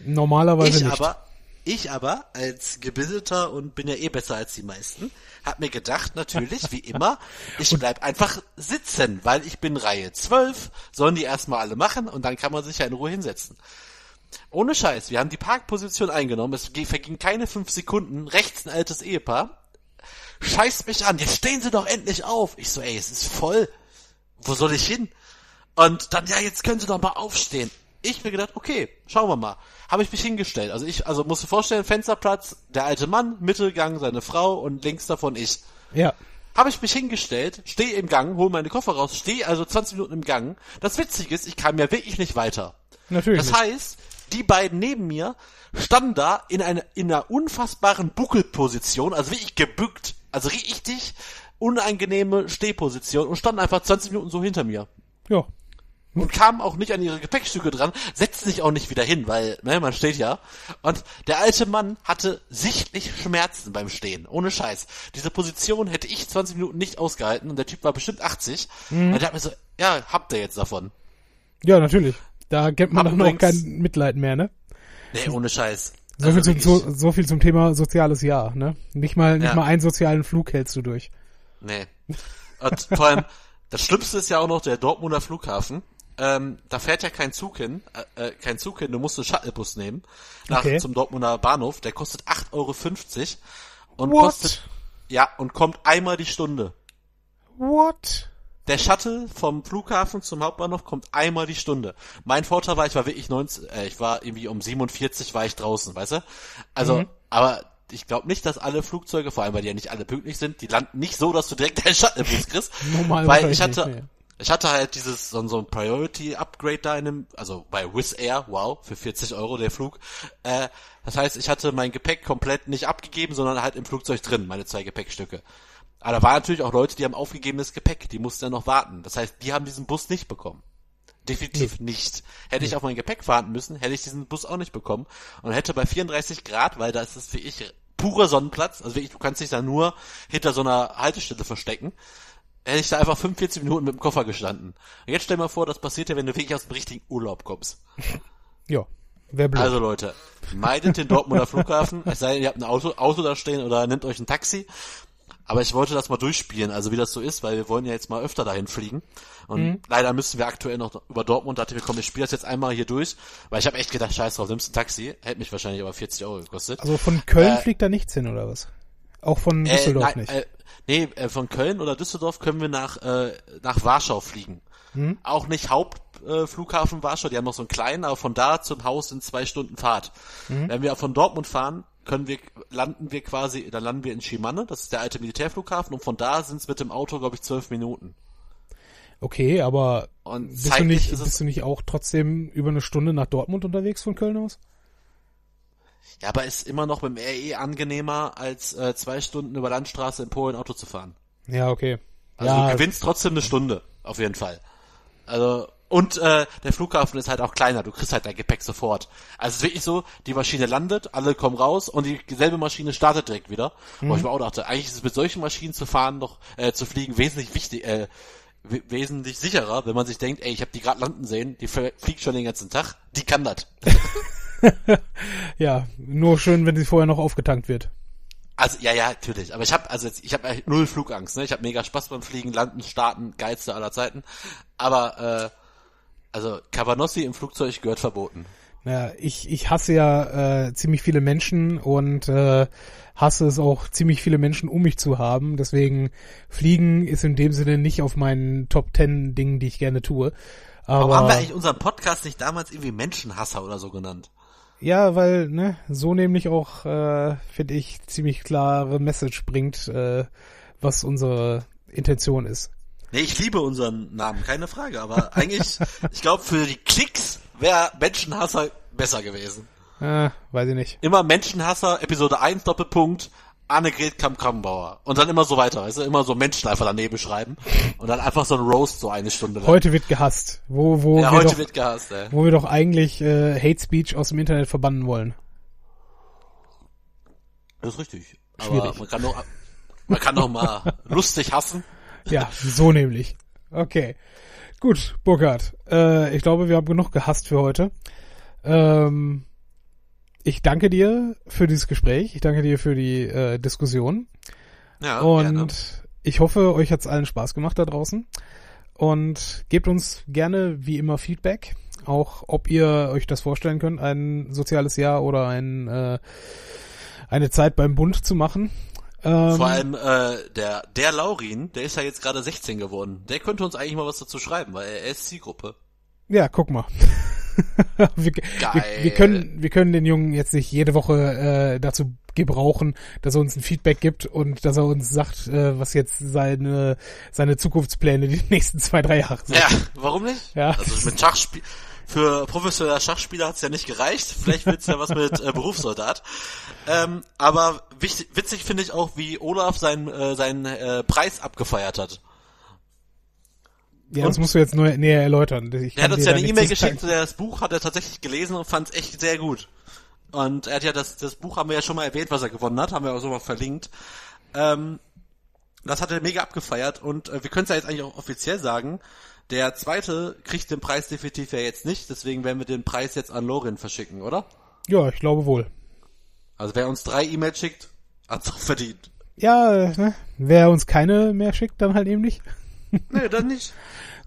Normalerweise Ich nicht. aber, ich aber als gebildeter und bin ja eh besser als die meisten, hab mir gedacht, natürlich, wie immer, ich bleib einfach sitzen, weil ich bin Reihe 12, sollen die erstmal alle machen und dann kann man sich ja in Ruhe hinsetzen. Ohne Scheiß, wir haben die Parkposition eingenommen, es verging keine fünf Sekunden, rechts ein altes Ehepaar, scheißt mich an, jetzt stehen sie doch endlich auf. Ich so, ey, es ist voll, wo soll ich hin? Und dann, ja, jetzt können sie doch mal aufstehen. Ich mir gedacht, okay, schauen wir mal. Habe ich mich hingestellt. Also ich, also musst du vorstellen, Fensterplatz, der alte Mann, Mittelgang, seine Frau und links davon ich. Ja. Habe ich mich hingestellt, stehe im Gang, hole meine Koffer raus, stehe also 20 Minuten im Gang. Das Witzige ist, ich kam ja wirklich nicht weiter. Natürlich. Das heißt, die beiden neben mir standen da in einer, in einer unfassbaren Buckelposition, also wirklich gebückt, also richtig unangenehme Stehposition und standen einfach 20 Minuten so hinter mir. Ja. Und kamen auch nicht an ihre Gepäckstücke dran, setzten sich auch nicht wieder hin, weil, ne, man steht ja. Und der alte Mann hatte sichtlich Schmerzen beim Stehen, ohne Scheiß. Diese Position hätte ich 20 Minuten nicht ausgehalten und der Typ war bestimmt 80. Und der hat mir so, ja, habt ihr jetzt davon? Ja, natürlich. Da kennt man dann auch übrigens- kein Mitleid mehr, ne? Nee, ohne Scheiß. So, Also viel zum, so, so viel zum Thema soziales Jahr, ne? Nicht mal, nicht Ja. mal einen sozialen Flug hältst du durch. Nee. Und vor allem, das Schlimmste ist ja auch noch der Dortmunder Flughafen. Ähm, da fährt ja kein Zug hin, äh, äh, kein Zug hin, du musst einen Shuttlebus nehmen nach Okay. zum Dortmunder Bahnhof. Der kostet 8,50 Euro und What? kostet ja und kommt einmal die Stunde. What? der Shuttle vom Flughafen zum Hauptbahnhof kommt einmal die Stunde. Mein Vorteil war, ich war wirklich 19, äh, ich war irgendwie um 47 war ich draußen, weißt du? Also, mhm. aber ich glaube nicht, dass alle Flugzeuge, vor allem weil die ja nicht alle pünktlich sind, die landen nicht so, dass du direkt deinen Shuttlebus kriegst. Normal weil ich hatte, ich hatte halt dieses, so, so ein Priority-Upgrade da in dem, also bei Wizz Air, wow, für 40 Euro der Flug. Äh, das heißt, ich hatte mein Gepäck komplett nicht abgegeben, sondern halt im Flugzeug drin, meine zwei Gepäckstücke. Aber da waren natürlich auch Leute, die haben aufgegebenes Gepäck, die mussten ja noch warten. Das heißt, die haben diesen Bus nicht bekommen. Definitiv nee. nicht. Hätte nee. ich auf mein Gepäck warten müssen, hätte ich diesen Bus auch nicht bekommen und hätte bei 34 Grad, weil da ist es für ich purer Sonnenplatz, also wirklich, du kannst dich da nur hinter so einer Haltestelle verstecken, hätte ich da einfach 45 Minuten mit dem Koffer gestanden. Und jetzt stell dir mal vor, das passiert ja, wenn du wirklich aus dem richtigen Urlaub kommst. Ja. Wer blöd. Also Leute, meidet den Dortmunder Flughafen, es sei denn, ihr habt ein Auto, Auto da stehen oder nehmt euch ein Taxi. Aber ich wollte das mal durchspielen, also wie das so ist, weil wir wollen ja jetzt mal öfter dahin fliegen. Und mhm. leider müssen wir aktuell noch über Dortmund, dachte wir kommen, ich spiele das jetzt einmal hier durch, weil ich habe echt gedacht, scheiß drauf, nimmst ein Taxi, hätte mich wahrscheinlich aber 40 Euro gekostet. Also von Köln äh, fliegt da nichts hin, oder was? Auch von äh, Düsseldorf äh, nein, nicht? Äh, nee, äh, von Köln oder Düsseldorf können wir nach, äh, nach Warschau fliegen. Mhm. Auch nicht Hauptflughafen äh, Warschau, die haben noch so einen kleinen, aber von da zum Haus sind zwei Stunden Fahrt. Mhm. Wenn wir von Dortmund fahren, können wir, landen wir quasi, dann landen wir in Schimanne, das ist der alte Militärflughafen, und von da sind es mit dem Auto, glaube ich, zwölf Minuten. Okay, aber und bist, du nicht, bist du nicht auch trotzdem über eine Stunde nach Dortmund unterwegs von Köln aus? Ja, aber ist immer noch mit dem RE angenehmer, als äh, zwei Stunden über Landstraße in Polen Auto zu fahren. Ja, okay. Also ja. du gewinnst trotzdem eine Stunde, auf jeden Fall. Also und äh, der Flughafen ist halt auch kleiner, du kriegst halt dein Gepäck sofort. Also es ist wirklich so, die Maschine landet, alle kommen raus und dieselbe Maschine startet direkt wieder. Mhm. Wo ich mir auch dachte, eigentlich ist es mit solchen Maschinen zu fahren noch, äh, zu fliegen wesentlich wichtig, äh, wesentlich sicherer, wenn man sich denkt, ey, ich habe die gerade landen sehen, die fliegt schon den ganzen Tag, die kann das. ja, nur schön, wenn sie vorher noch aufgetankt wird. Also ja, ja, natürlich. Aber ich habe also jetzt, ich habe null Flugangst. Ne? Ich habe mega Spaß beim Fliegen, Landen, Starten, geilste aller Zeiten. Aber äh, also Cabanossi im Flugzeug gehört verboten. Ja, ich, ich hasse ja äh, ziemlich viele Menschen und äh, hasse es auch, ziemlich viele Menschen um mich zu haben. Deswegen Fliegen ist in dem Sinne nicht auf meinen Top Ten Dingen, die ich gerne tue. Aber, Warum haben wir eigentlich unseren Podcast nicht damals irgendwie Menschenhasser oder so genannt? Ja, weil, ne, so nämlich auch, äh, finde ich, ziemlich klare Message bringt, äh, was unsere Intention ist. Nee, ich liebe unseren Namen, keine Frage, aber eigentlich, ich glaube, für die Klicks wäre Menschenhasser besser gewesen. Äh, weiß ich nicht. Immer Menschenhasser, Episode 1, Doppelpunkt, Annegret Kamp-Krammbauer. Und dann immer so weiter, weißt du, immer so Menschen einfach daneben schreiben. Und dann einfach so ein Roast so eine Stunde lang. Heute wird gehasst. Wo, wo ja, wir heute doch, wird gehasst, ey. Wo wir doch eigentlich äh, Hate Speech aus dem Internet verbannen wollen. Das ist richtig. Schwierig. Aber man kann doch, man kann doch mal lustig hassen. Ja, so nämlich. Okay. Gut, Burkhard. Äh, ich glaube, wir haben genug gehasst für heute. Ähm, ich danke dir für dieses Gespräch. Ich danke dir für die äh, Diskussion. Ja, Und gerne. ich hoffe, euch hat's allen Spaß gemacht da draußen. Und gebt uns gerne wie immer Feedback. Auch ob ihr euch das vorstellen könnt, ein soziales Jahr oder ein, äh, eine Zeit beim Bund zu machen. Ähm, Vor allem äh, der der Laurin, der ist ja jetzt gerade 16 geworden. Der könnte uns eigentlich mal was dazu schreiben, weil er ist Zielgruppe. Ja, guck mal. wir, wir, wir, können wir können den Jungen jetzt nicht jede Woche äh, dazu gebrauchen, dass er uns ein Feedback gibt und dass er uns sagt, äh, was jetzt seine seine Zukunftspläne die nächsten zwei drei Jahre sind. Ja, warum nicht? Ja. Also mit Schachspiel für professioneller Schachspieler hat's ja nicht gereicht. Vielleicht wird's ja was mit äh, Berufssoldat. Ähm, aber wichtig, witzig finde ich auch, wie Olaf seinen, äh, seinen äh, Preis abgefeiert hat. Ja, das musst du jetzt nur näher erläutern. Ich er hat uns ja eine E-Mail geschickt, das Buch hat er tatsächlich gelesen und fand es echt sehr gut. Und er hat ja das, das Buch haben wir ja schon mal erwähnt, was er gewonnen hat, haben wir auch so mal verlinkt. Ähm, das hat er mega abgefeiert und äh, wir können es ja jetzt eigentlich auch offiziell sagen, der zweite kriegt den Preis definitiv ja jetzt nicht, deswegen werden wir den Preis jetzt an Lorin verschicken, oder? Ja, ich glaube wohl. Also wer uns drei E-Mails schickt, hat's auch verdient. Ja, ne? wer uns keine mehr schickt, dann halt eben nicht. nee, dann nicht.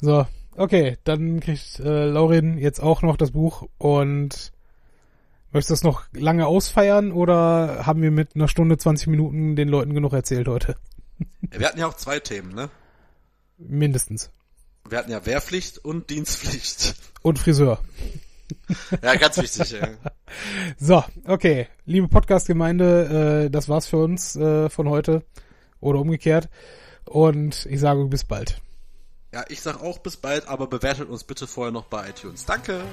So, okay, dann kriegt äh, Laurin jetzt auch noch das Buch und möchtest du das noch lange ausfeiern oder haben wir mit einer Stunde 20 Minuten den Leuten genug erzählt heute? Wir hatten ja auch zwei Themen, ne? Mindestens. Wir hatten ja Wehrpflicht und Dienstpflicht. Und Friseur. ja, ganz wichtig, ja. So, okay. Liebe Podcast-Gemeinde, äh, das war's für uns äh, von heute. Oder umgekehrt. Und ich sage bis bald. Ja, ich sag auch bis bald, aber bewertet uns bitte vorher noch bei iTunes. Danke.